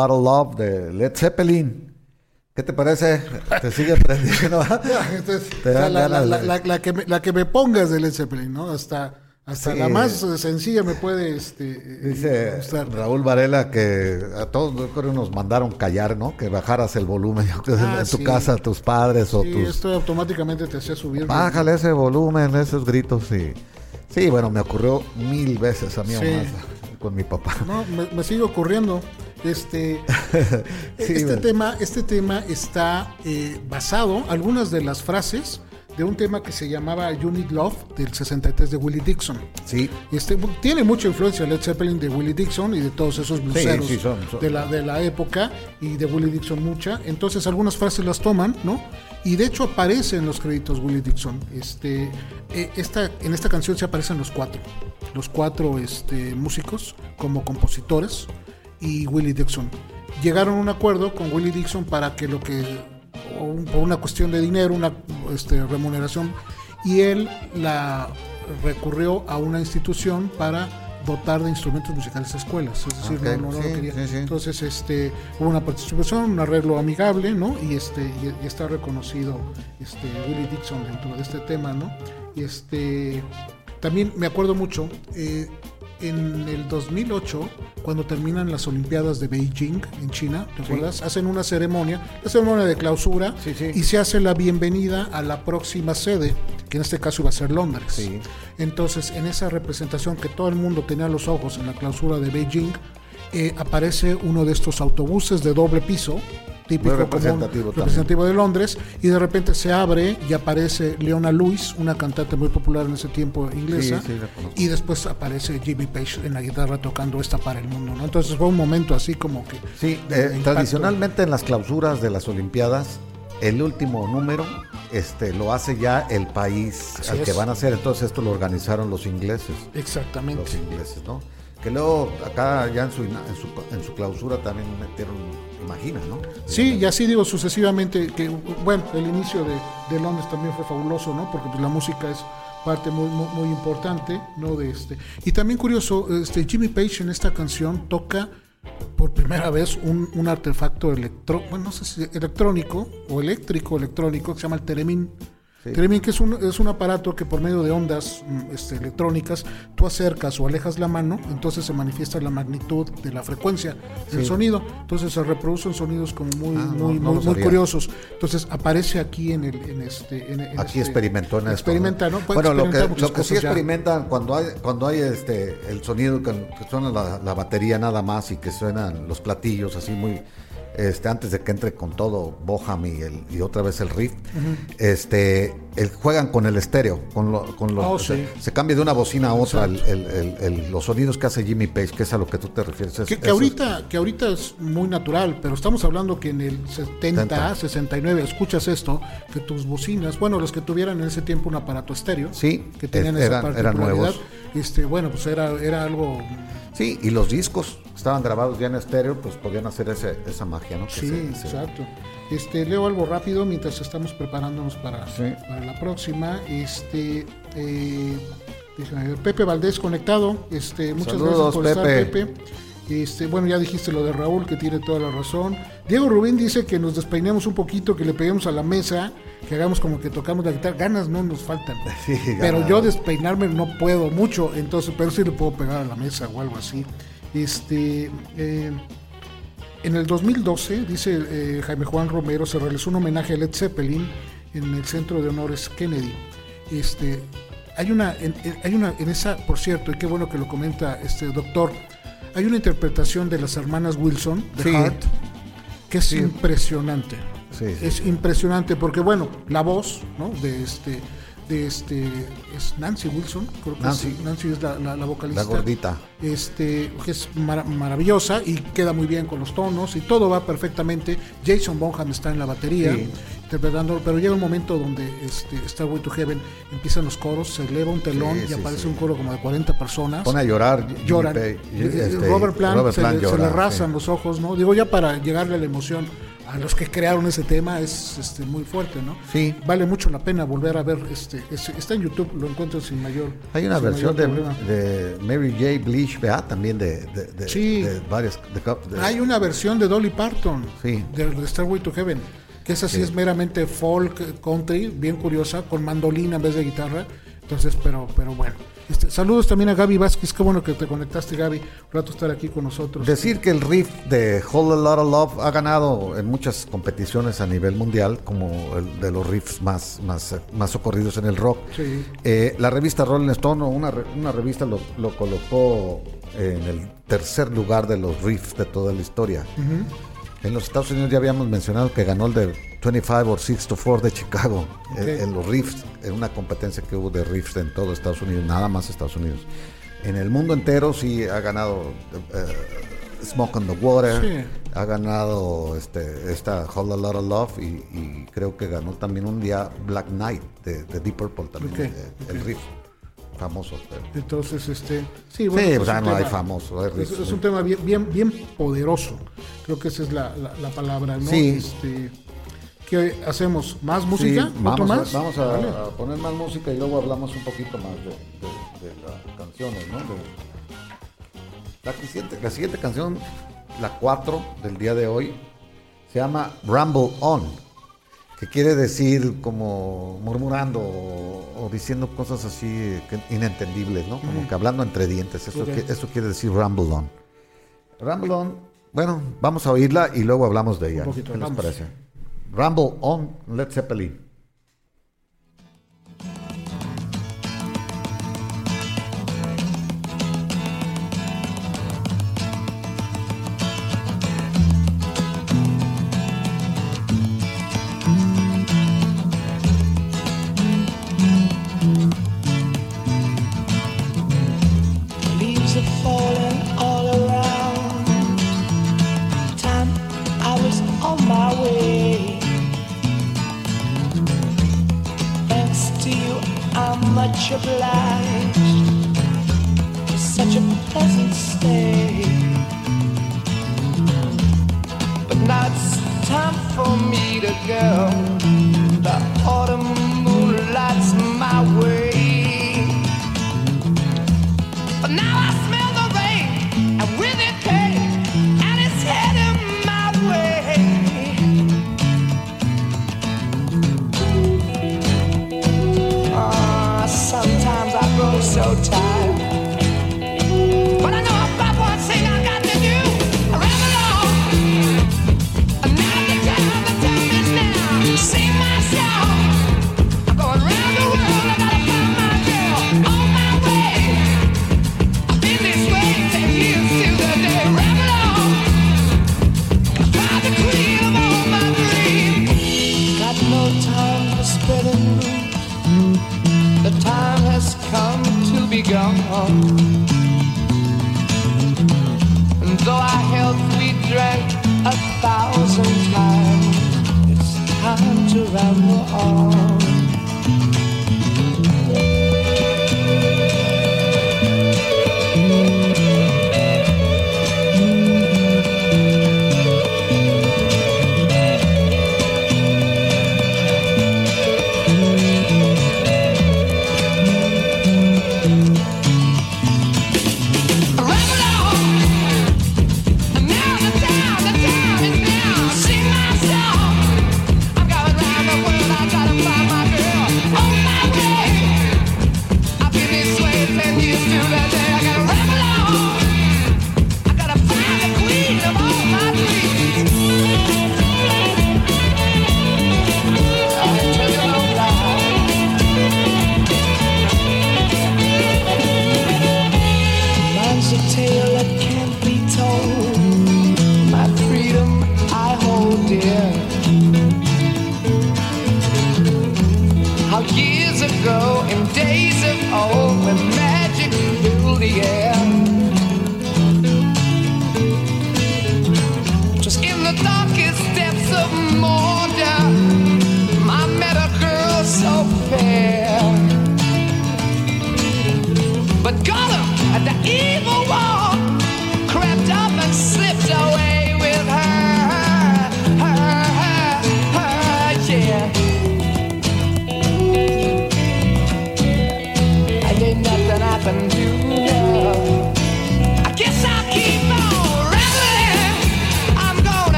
Lot of Love de Led Zeppelin. ¿Qué te parece? ¿Te sigue prendiendo? La, que me, pongas de Led Zeppelin, ¿no? Hasta, hasta Sí. la más eh, sencilla me puede este, eh, Dice gustar. Raúl Varela que a todos yo creo nos mandaron callar, ¿no? Que bajaras el volumen Ah, en tu sí. casa, tus padres o Sí, tus... esto automáticamente te hacía subir. Bájale ese volumen, esos gritos, sí. Sí, bueno, me ocurrió mil veces a mí Sí. más con mi papá. No, me, me sigue ocurriendo. Este, Sí, este, bueno. tema, este tema está eh, basado, algunas de las frases, de un tema que se llamaba Need Love del 63 de Willie Dixon. Sí, Este, tiene mucha influencia Led Zeppelin de Willie Dixon y de todos esos bluseros sí, son- son- De, la, de la época y de Willie Dixon mucha. Entonces algunas frases las toman, ¿no? Y de hecho aparece en los créditos Willie Dixon. Este, eh, esta, en esta canción se aparecen los cuatro, los cuatro este, músicos como compositores y Willie Dixon. Llegaron a un acuerdo con Willie Dixon para que lo que, un- por una cuestión de dinero, una este, remuneración, y él la recurrió a una institución para dotar de instrumentos musicales a escuelas, es decir, no, lo quería. sí, sí. Entonces, este, hubo una participación, un arreglo amigable, ¿no? Y este, y, y está reconocido este Willie Dixon dentro de este tema, ¿no? Y este, también me acuerdo mucho, eh, en el 2008, cuando terminan las Olimpiadas de Beijing en China, ¿te acuerdas? Hacen una ceremonia, la ceremonia de clausura, Sí, sí. y se hace la bienvenida a la próxima sede, que en este caso iba a ser Londres. Entonces, en esa representación que todo el mundo tenía los ojos en la clausura de Beijing, eh, aparece uno de estos autobuses de doble piso, típico Muy representativo común, también. representativo de Londres, y de repente se abre y aparece Leona Lewis, una cantante muy popular en ese tiempo inglesa, Sí, sí, y después aparece Jimmy Page en la guitarra tocando esta para el mundo, ¿no? Entonces fue un momento así como que... Sí, eh, tradicionalmente en las clausuras de las Olimpiadas, el último número este, lo hace ya el país Así al que van a hacer. Entonces esto lo organizaron los ingleses. Exactamente. Los ingleses, ¿no? Que luego acá ya en su, en su, en su clausura también metieron, imagina, ¿no? Sí, y así digo sucesivamente, que bueno, el inicio de, de Londres también fue fabuloso, ¿no? Porque pues, la música es parte muy, muy, muy importante, ¿no? De este. Y también curioso, este Jimmy Page en esta canción toca por primera vez un, un artefacto electro, bueno, no sé si electrónico o eléctrico electrónico que se llama el Teremin. Sí. Teremin, que es un, es un aparato que por medio de ondas mm, este, electrónicas tú acercas o alejas la mano, entonces se manifiesta la magnitud de la frecuencia del Sí. sonido. Entonces se reproducen sonidos como muy, Ah, no, muy, no muy, muy curiosos. Entonces aparece aquí en el, en este, en- en Aquí este- experimentó en esto, Experimenta, ¿no? Puede Bueno, lo que, lo que sí ya. experimentan cuando hay, cuando hay este el sonido que, que suena la, la batería nada más y que suenan los platillos así muy este antes de que entre con todo Boham y, el, y otra vez el riff, este el- juegan con el estéreo, con, lo- con los, Oh, se, sí. se cambia de una bocina a otra el- los sonidos que hace Jimmy Page, que es a lo que tú te refieres. es- Que, que ahorita, que ahorita es muy natural, pero estamos hablando que en el 70, 70. 69, escuchas esto, que tus bocinas, bueno, los que tuvieran en ese tiempo un aparato estéreo, Sí, que tenían es- esa eran- eran particularidad, nuevos. este, bueno, pues era, era algo Sí, y los discos estaban grabados ya en estéreo, pues podían hacer ese- esa magia, ¿no? Que Sí, se- se- exacto. Este, leo algo rápido mientras estamos preparándonos para, Sí. para la próxima. Este, eh, Pepe Valdés conectado. Este, muchas Saludos, gracias por estar, Pepe. Este, bueno, ya dijiste lo de Raúl, que tiene toda la razón. Diego Rubén dice que nos despeinemos un poquito, que le peguemos a la mesa, que hagamos como que tocamos la guitarra. Ganas no nos faltan. Sí, pero yo despeinarme no puedo mucho, entonces, pero sí le puedo pegar a la mesa o algo así. Este, eh, en el 2012, dice eh, Jaime Juan Romero, se realizó un homenaje a Led Zeppelin en el Centro de Honores Kennedy. Este, hay una, en, en- hay una, en esa, por cierto, y qué bueno que lo comenta este doctor, hay una interpretación de las hermanas Wilson de Sí. Heart que es impresionante. Sí, es impresionante porque bueno, la voz, ¿no? De este, de este, es Nancy Wilson, creo que Nancy. es, Nancy es la, la- la vocalista La gordita. este, que es mara- maravillosa y queda muy bien con los tonos y todo va perfectamente. Jason Bonham está en la batería Sí. Interpretando, pero llega un momento donde este, Starway to Heaven empiezan los coros, se eleva un telón Sí, y sí, aparece sí. un coro como de 40 personas. Pone a llorar. Lloran. Este, Robert Plant, Robert se, Plant le, se llora, le rasan sí. los ojos, ¿no? Digo, ya para llegarle a la emoción a los que crearon ese tema es este, muy fuerte, ¿no? Sí. Vale mucho la pena volver a ver este, está en YouTube, lo encuentro sin mayor. Hay una versión de, Mary J. Blige, ¿verdad? También de, de, de- Sí. varias. Hay una versión de Dolly Parton, Sí. de, de Starway to Heaven, que esa sí, Sí. es meramente folk country, bien curiosa, con mandolina en vez de guitarra. Entonces, pero, pero bueno. Este, saludos también a Gaby Vázquez, qué bueno que te conectaste, Gaby. Un rato estar aquí con nosotros. Decir que el riff de Whole Lot of Love ha ganado en muchas competiciones a nivel mundial, como el de los riffs más, más, eh, más ocurridos en el rock. Sí. Eh, la revista Rolling Stone, una, una revista, lo, lo colocó en el tercer lugar de los riffs de toda la historia. En los Estados Unidos ya habíamos mencionado que ganó el de 25 or 6 to 4 de Chicago, en- Ok. en, los riffs, en una competencia que hubo de riffs en todo Estados Unidos, nada más Estados Unidos. En el mundo entero sí ha ganado eh, Smoke on the Water, Sí. ha ganado este, esta Whole Lot of Love y, y creo que ganó también un día Black Knight de, de Deep Purple también, Ok, eh, el ok. riff famoso. pero- Entonces, este, sí, Sí, pues o sea, es un no hay famoso, hay Es, un tema bien, bien, bien poderoso. Creo que esa es la, la- la palabra, ¿no? Sí. Este, ¿Qué hacemos? ¿Más música? Sí, ¿Otro vamos, más? A, vamos a, Vale. a poner más música y luego hablamos un poquito más de, de- de las canciones, ¿no? De- la, siguiente, la siguiente canción, la 4 del día de hoy, se llama Rumble On, que quiere decir como murmurando o, o diciendo cosas así inentendibles, ¿no? Como que hablando entre dientes, eso, Ok. que- eso quiere decir Rumble On. Rumble On, bueno, vamos a oírla y luego hablamos de ella. poquito, ¿Qué vamos. parece? Rumble On, Led Zeppelin. So tired,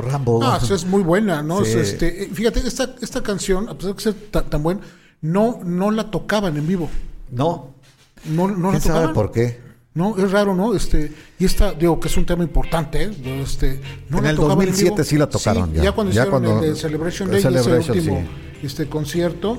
¿Qué te pareció Rambo? Ah, es muy buena, ¿no? Sí. Este, eh, fíjate, esta, esta canción, a pesar de ser ta- tan, buena, no, no la tocaban en vivo. No, No, no la ¿quién sabe tocaban. por qué? No, es raro, ¿no? Este, y esta, digo que es un tema importante, ¿eh? Este, no En la el tocaban 2007 vivo. sí la tocaron ya. ya. cuando Ya hicieron cuando- el Celebration el Day, ese Celebration, último sí. este concierto,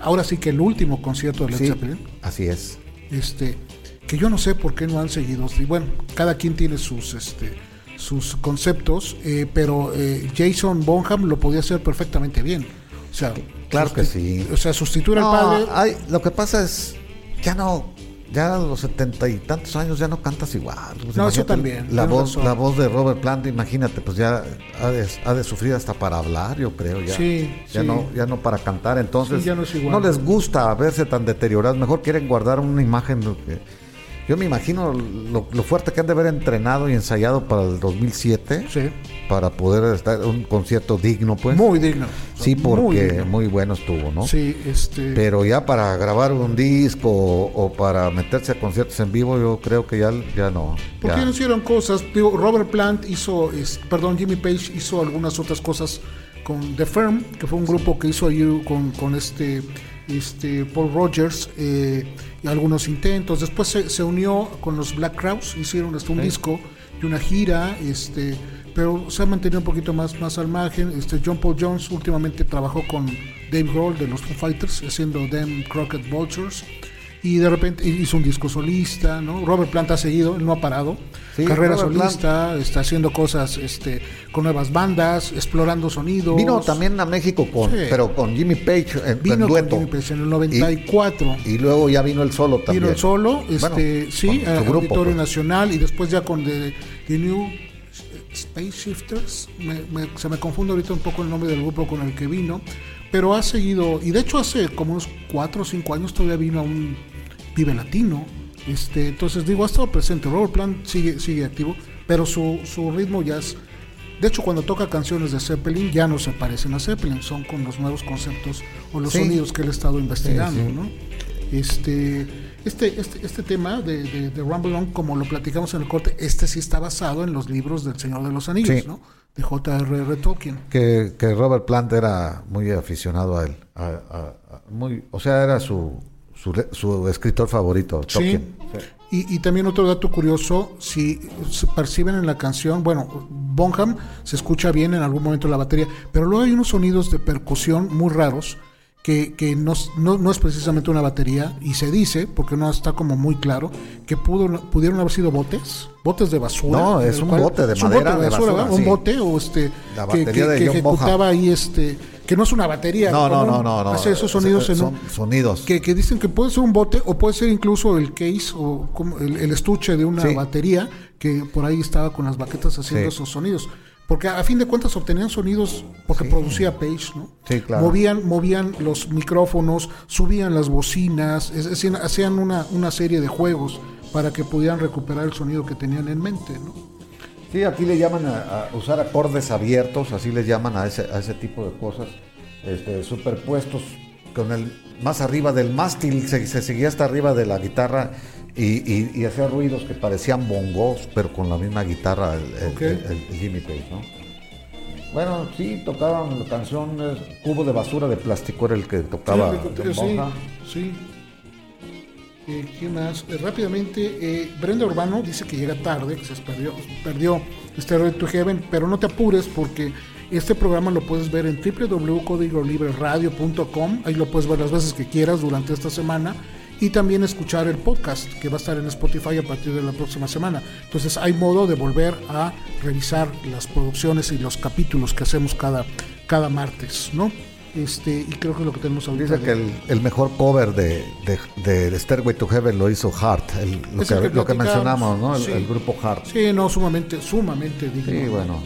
ahora sí que el último concierto de Led Sí, Zeppelin, así es. este, que yo no sé por qué no han seguido. Y bueno, cada quien tiene sus, este, sus conceptos, eh, pero eh, Jason Bonham lo podía hacer perfectamente bien. O sea, Claro que sí. O sea, sustituir No, al padre. hay- lo que pasa es, ya no, ya a los setenta y tantos años ya no cantas igual. Pues No, eso imagínate, también, La voz, razón. la voz de Robert Plant, imagínate, pues ya ha de, ha de sufrir hasta para hablar, yo creo. Ya, Sí, ya sí. no, ya no para cantar. Entonces, Sí, ya no es igual. no les gusta verse tan deteriorados. Mejor quieren guardar una imagen. de que- yo me imagino lo, lo fuerte que han de haber entrenado y ensayado para el 2007 Sí, para poder estar un concierto digno, pues. muy digno. sí, porque muy bueno estuvo, ¿no? Sí, este. Pero ya para grabar un disco o, o para meterse a conciertos en vivo, yo creo que ya, ya no. Porque ya. no hicieron cosas. Digo, Robert Plant hizo, es- perdón, Jimmy Page hizo algunas otras cosas con The Firm, que fue un grupo que hizo con, con este, este Paul Rogers eh, algunos intentos. Después se, se unió con los Black Crowes, hicieron hasta un disco y una gira, este, pero se ha mantenido un poquito más, más al margen. Este, John Paul Jones últimamente trabajó con Dave Grohl de los Foo Fighters, haciendo Them Crockett Vultures. Y de repente hizo un disco solista, ¿no? Robert Plant ha seguido, él no ha parado. Sí, Carrera Robert Plant. solista, está haciendo cosas este, con nuevas bandas, explorando sonidos. Vino también a México con, Sí. pero con Jimmy Page en, Vino en con. Jimmy Page en el 94. Y, y luego ya vino el solo también. Vino el solo, Bueno, este, sí, con a su grupo, Auditorio pues. Nacional y después ya con The, The New Space Shifters. Me- me- se me confunde ahorita un poco el nombre del grupo con el que vino, pero ha seguido, y de hecho hace como unos 4 o 5 años todavía vino a un Vive Latino. Este, entonces digo, ha estado presente. Robert Plant sigue, sigue activo, pero su, su ritmo ya es. De hecho, cuando toca canciones de Zeppelin, ya no se parecen a Zeppelin, son con los nuevos conceptos o los Sí. sonidos que él ha estado investigando, Sí, sí. ¿no? Este, este, este, este tema de, de, de Rumble On, como lo platicamos en el corte, este sí está basado en los libros del Señor de los Anillos. ¿no? De J.R.R. Tolkien. Que, que Robert Plant era muy aficionado a él. a- a- a- muy, o sea, era su, su, su escritor favorito, Sí. Tolkien. Y, y también otro dato curioso, si se perciben en la canción, bueno, Bonham se escucha bien en algún momento la batería, pero luego hay unos sonidos de percusión muy raros que, que no, no- no es precisamente una batería y se dice, porque no está como muy claro, que pudo, pudieron haber sido botes, botes de basura. No, es un bote de es un madera de basura, ¿verdad? un sí. bote o este La que, que- de que ejecutaba Bonham. ahí este que no es una batería No, no, no, no, no. hace esos sonidos en Son un, sonidos. que, que dicen que puede ser un bote o puede ser incluso el case o como el, el estuche de una Sí. batería que por ahí estaba con las baquetas haciendo Sí. esos sonidos. Porque a fin de cuentas obtenían sonidos porque producía Page, ¿no? Sí, claro. Movían, movían los micrófonos, subían las bocinas, es hacían una, una serie de juegos para que pudieran recuperar el sonido que tenían en mente, ¿no? Sí, aquí le llaman a, a usar acordes abiertos, así le llaman a ese, a ese tipo de cosas, este, superpuestos con el más arriba del mástil, se, se seguía hasta arriba de la guitarra y, y- y hacía ruidos que parecían bongos, pero con la misma guitarra el, el- Ok. el- el Jimmy Page, ¿no? Bueno, sí, tocaban canciones, Cubo de Basura de Plástico era el que tocaba Sí. Eh, ¿Qué más? Eh, rápidamente, eh, Brenda Urbano dice que llega tarde, que se perdió, perdió este Red to Heaven, pero no te apures porque este programa lo puedes ver en www.códigolibreradio.com, ahí lo puedes ver las veces que quieras durante esta semana y también escuchar el podcast que va a estar en Spotify a partir de la próxima semana. Entonces hay modo de volver a revisar las producciones y los capítulos que hacemos cada, cada martes, ¿no? Este, y creo que es lo que tenemos ahorita. Dice que el, el mejor cover de, de, de Stairway to Heaven lo hizo Heart, el- lo, que, el que lo que mencionamos, ¿no? El, sí. el grupo Heart. Sí, no, sumamente, sumamente digno. Sí, bueno.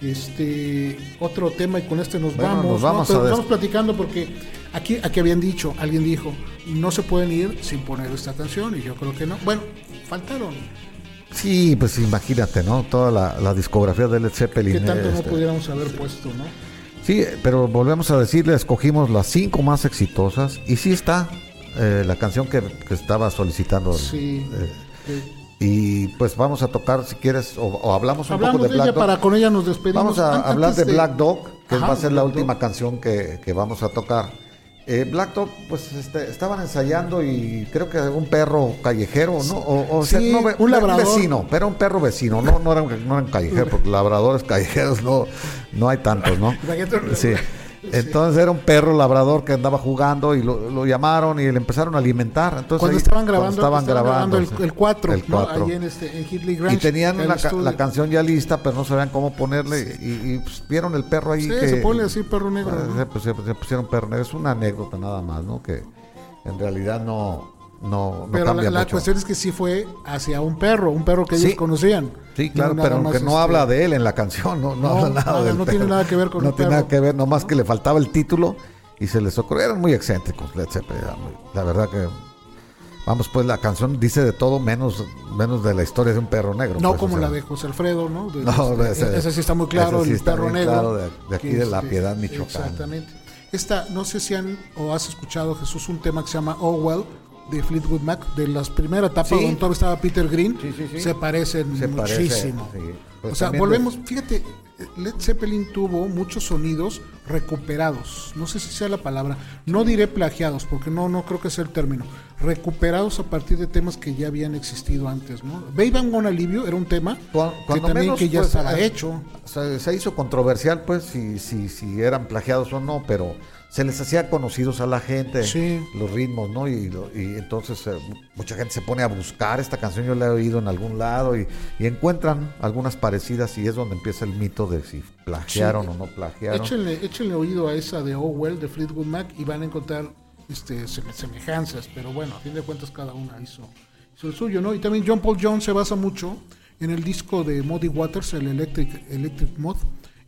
Este, otro tema y con este nos Bueno, vamos. nos ¿no? vamos Pero a estamos platicando porque aquí, aquí habían dicho, alguien dijo, no se pueden ir sin poner esta canción y yo creo que no. Bueno, faltaron. Sí, pues imagínate, ¿no? Toda la, la discografía de Led Zeppelin. Que tanto no este, pudiéramos haber puesto, ¿no? Sí, pero volvemos a decirle, escogimos las cinco más exitosas y sí está eh, la canción que, que estaba solicitando. Sí. eh, Eh, Y pues vamos a tocar, si quieres, o, o hablamos un Hablamos poco de, de, Black ella Dog. para con ella nos despedimos. Vamos a hablar de Black Dog, que Ajá, va a ser la última Dog. canción que, que vamos a tocar. Eh, Black Dog, pues este, estaban ensayando y creo que un perro callejero, ¿no? O, o sea, Sí, no, ve- un labrador. vecino, pero un perro vecino, no, no era un, no era un callejero, porque labradores callejeros no, no hay tantos, ¿no? Sí. Entonces era un perro labrador que andaba jugando y lo, lo llamaron y le empezaron a alimentar. Entonces, Cuando ahí- estaban cuando grabando, estaban estaban grabando, el, el 4, El ¿no? cuatro. Ahí en, este, en Y tenían la canción ya lista, pero no sabían cómo ponerle. Y, y, pues, vieron el perro ahí. Sí, que, se pone así, perro negro, ¿no? se, pues, se- se pusieron perro negro. Es una anécdota nada más, ¿no? Que en realidad no, no, no Pero cambia la, la mucho. cuestión es que sí fue hacia un perro, un perro que ellos Sí. conocían. Sí, claro, pero aunque no este, habla de él en la canción, no, no, No, habla nada del no tiene perro. nada que ver con No el tiene perro. nada que ver, nomás que le faltaba el título y se les ocurrió. Eran muy excéntricos, Led Zeppelin. La verdad que. Vamos, pues la canción dice de todo menos, menos de la historia de un perro negro. No pues, como o sea. la de José Alfredo, ¿no? De- No, este, ese- ese sí está muy claro, sí el perro negro. claro de- de aquí de La Piedad, Michoacán. Exactamente. Esta, no sé si han o has escuchado, Jesús, un tema que se llama Oh Well de Fleetwood Mac, de las primeras etapas Sí. donde todavía estaba Peter Green, Sí, sí, sí. se parecen Se muchísimo. sí. Pues o sea, volvemos, fíjate, Led Zeppelin tuvo muchos sonidos recuperados, no sé si sea la palabra, no diré plagiados, porque no, no creo que sea el término, recuperados a partir de temas que ya habían existido antes, ¿no? Baby I'm Gonna Leave You era un tema que también menos, que ya pues, estaba eh, hecho. Se, se hizo controversial, pues, si, si, si eran plagiados o no, pero se les hacía conocidos a la gente Sí. los ritmos, ¿no? Y, y entonces eh, mucha gente se pone a buscar esta canción, yo la he oído en algún lado y, y encuentran algunas parecidas y es donde empieza el mito de si plagiaron Sí. o no plagiaron. Échenle, échenle oído a esa de Oh Well de Fleetwood Mac y van a encontrar este, seme- semejanzas, pero bueno, a fin de cuentas cada una hizo, hizo el suyo, ¿no? Y también John Paul Jones se basa mucho en el disco de Muddy Waters, el Electric, Electric Mod,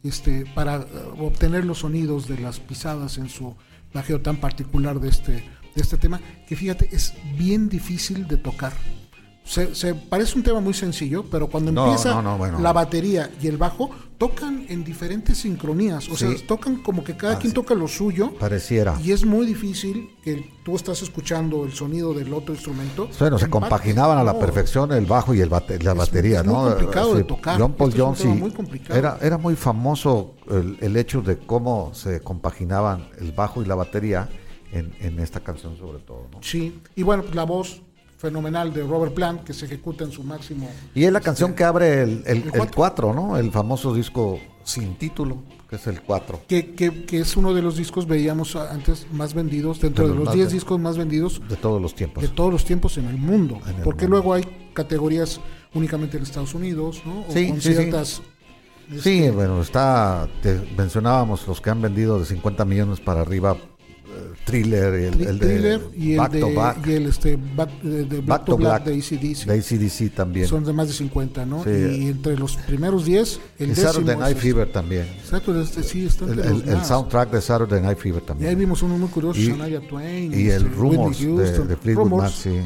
este, para eh, obtener los sonidos de las pisadas en su plagio tan particular de este, de este tema, que fíjate, es bien difícil de tocar. Se, se- parece un tema muy sencillo, pero cuando No, empieza no, no, bueno. la batería y el bajo tocan en diferentes sincronías, o Sí. sea, tocan como que cada Ah, quien sí. toca lo suyo Pareciera. y es muy difícil que tú estás escuchando el sonido del otro instrumento. Bueno, se compaginaban a la. No, perfección el bajo y el bate- la Es- batería, es muy ¿no? complicado de tocar. John Paul Este Jones muy complicado. era, era muy famoso el, el hecho de cómo se compaginaban el bajo y la batería en, en esta canción sobre todo, ¿no? Sí, y bueno, pues la voz fenomenal de Robert Plant que se ejecuta en su máximo. Y es la canción que abre el, el, el el cuatro. 4, ¿no? El famoso disco sin título, que es el 4. Que, que, que es uno de los discos, veíamos antes, más vendidos, dentro De de los los más 10 ven- discos más vendidos De todos los tiempos. de todos los tiempos en el mundo. En el porque mundo. luego hay categorías únicamente en Estados Unidos, ¿no? O Sí, con sí, sí. ciertas. Sí, este, bueno, está, te mencionábamos los que han vendido de 50 millones para arriba, Thriller, el, el de Thriller y el Back de, to Back, y el este back, de, de Back to Black, Black, de ACDC. de ACDC también. Son de más de 50, ¿no? Sí. Y entre los primeros 10, el y décimo Saturday Night es- Fever también. Exacto, este, sí, está El, el- el soundtrack de Saturday Night Fever Y también. ahí vimos uno muy curioso, Y- Shania Twain. y el este, Rumors de, Houston. de Fleetwood Mac, sí.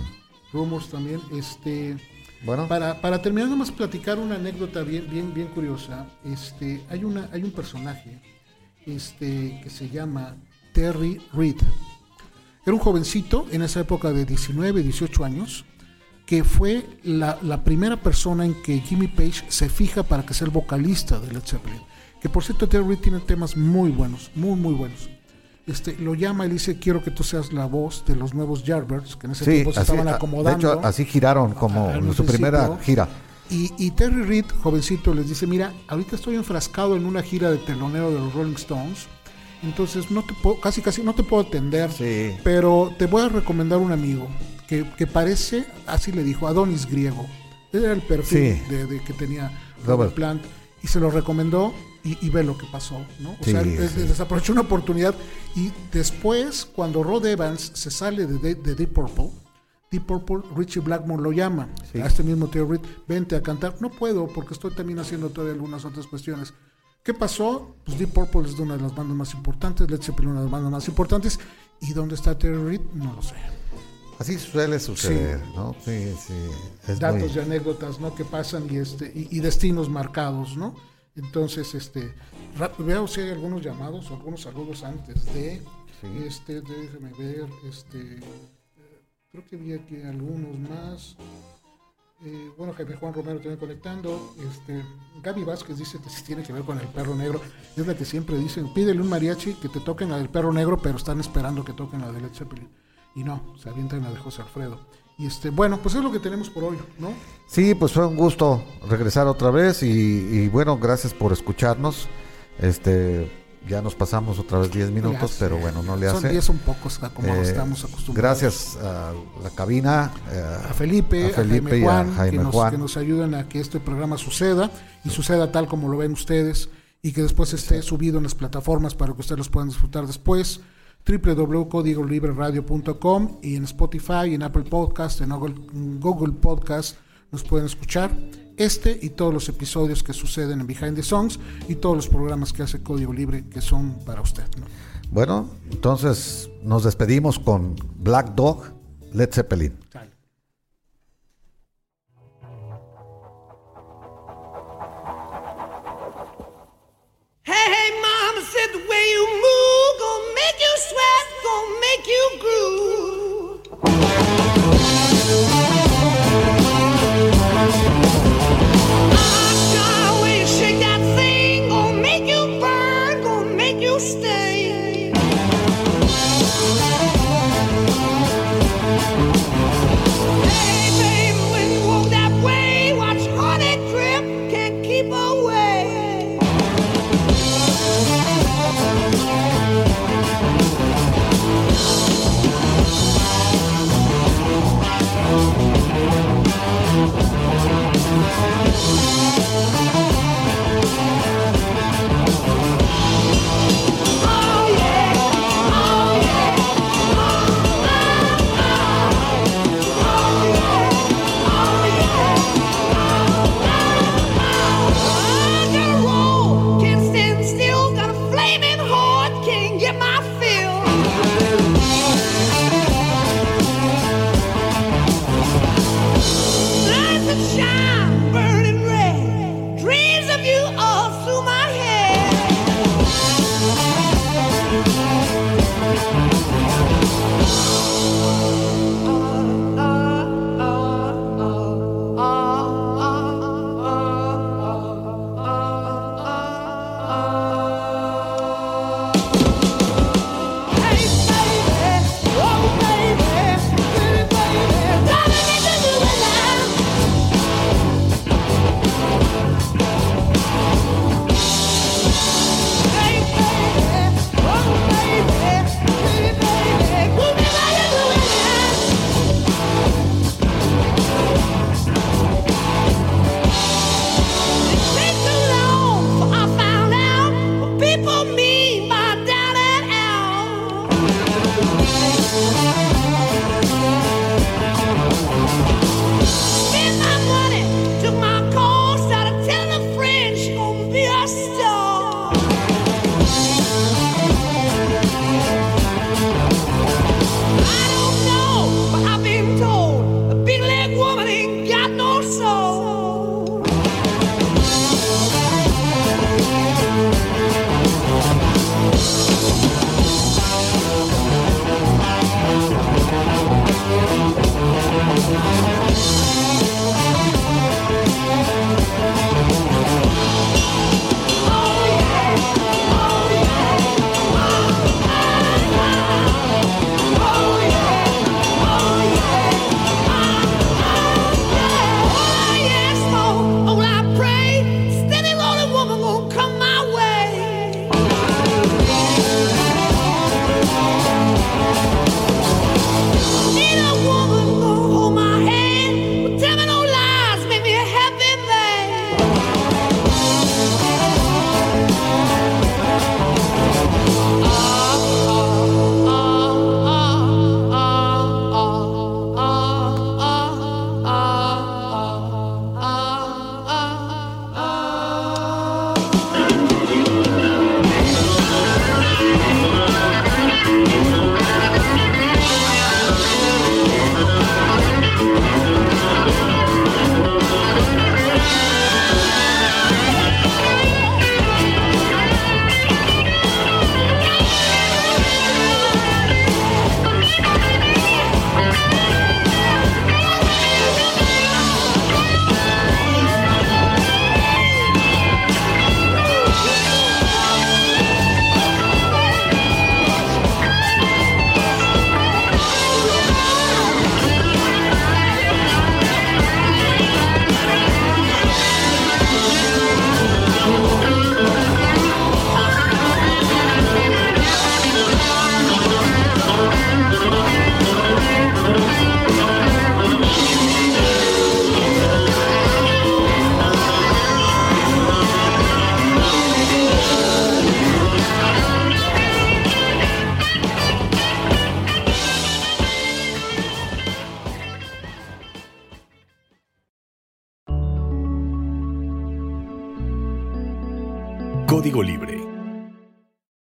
Rumors también. Este, Bueno, para, para terminar, nomás platicar una anécdota bien, bien, bien curiosa. Este, hay, una, hay un personaje este, que se llama Terry Reed. Era un jovencito en esa época de 19, 18 años, que fue la, la primera persona en que Jimmy Page se fija para que sea el vocalista de Led Zeppelin. Que por cierto, Terry Reed tiene temas muy buenos, muy, muy buenos. Este, lo llama y le dice, quiero que tú seas la voz de los nuevos Yardbirds, que en ese sí, tiempo se así, estaban a- de acomodando. hecho, así giraron como en su primera gira. Y, y Terry Reed, jovencito, les dice, mira, ahorita estoy enfrascado en una gira de telonero de los Rolling Stones, entonces no te puedo, casi casi no te puedo atender, Sí. pero te voy a recomendar un amigo que, que parece, así le dijo, Adonis griego. Era el perfil Sí. de, de que tenía Robert. Plant y se lo recomendó y, y ve lo que pasó, ¿no? O Sí, sea, sí. des- desaprovechó una oportunidad y después, cuando Rod Evans se sale de, de- de Deep Purple, Deep Purple, Richie Blackmore lo llama Sí. a este mismo Theo Reed, vente a cantar. No puedo porque estoy también haciendo todavía algunas otras cuestiones. ¿Qué pasó? Pues Deep Purple es de una de las bandas más importantes, Led Zeppelin una de las bandas más importantes. ¿Y dónde está Terry Reed? No lo sé. Así suele suceder, ¿no? Sí, sí. Es Datos muy- y anécdotas, ¿no? Que pasan y este y, y destinos marcados, ¿no? Entonces, este, veo si hay algunos llamados o algunos saludos antes de, Sí. este, déjeme ver, este, creo que vi aquí algunos más. Eh, bueno, Jaime Juan Romero también conectando. Este, Gaby Vázquez dice que sí tiene que ver con el perro negro. Es la que siempre dicen, pídele un mariachi que te toquen la del perro negro, pero están esperando que toquen la de Led Zeppelin. Y no, se avientan la de José Alfredo. Y este, bueno, pues es lo que tenemos por hoy, ¿no? Sí, pues fue un gusto regresar otra vez y bueno, gracias por escucharnos. Este, ya nos pasamos otra vez 10 minutos, pero bueno, no le Son hace. 10 son pocos, a como Eh, estamos acostumbrados. Gracias a la cabina, eh, a Felipe, a, Felipe Jaime y a Juan, Jaime que, nos, Juan. que nos ayudan a que este programa suceda y suceda tal como lo ven ustedes y que después esté subido en las plataformas para que ustedes los puedan disfrutar después www.codigolibreradio.com y en Spotify, en Apple Podcast, en Google, en Google Podcast nos pueden escuchar este y todos los episodios que suceden en Behind the Songs y todos los programas que hace Código Libre que son para usted. ¿no? Bueno, entonces nos despedimos con Black Dog, Led Zeppelin. Hey, hey, mama said the way you move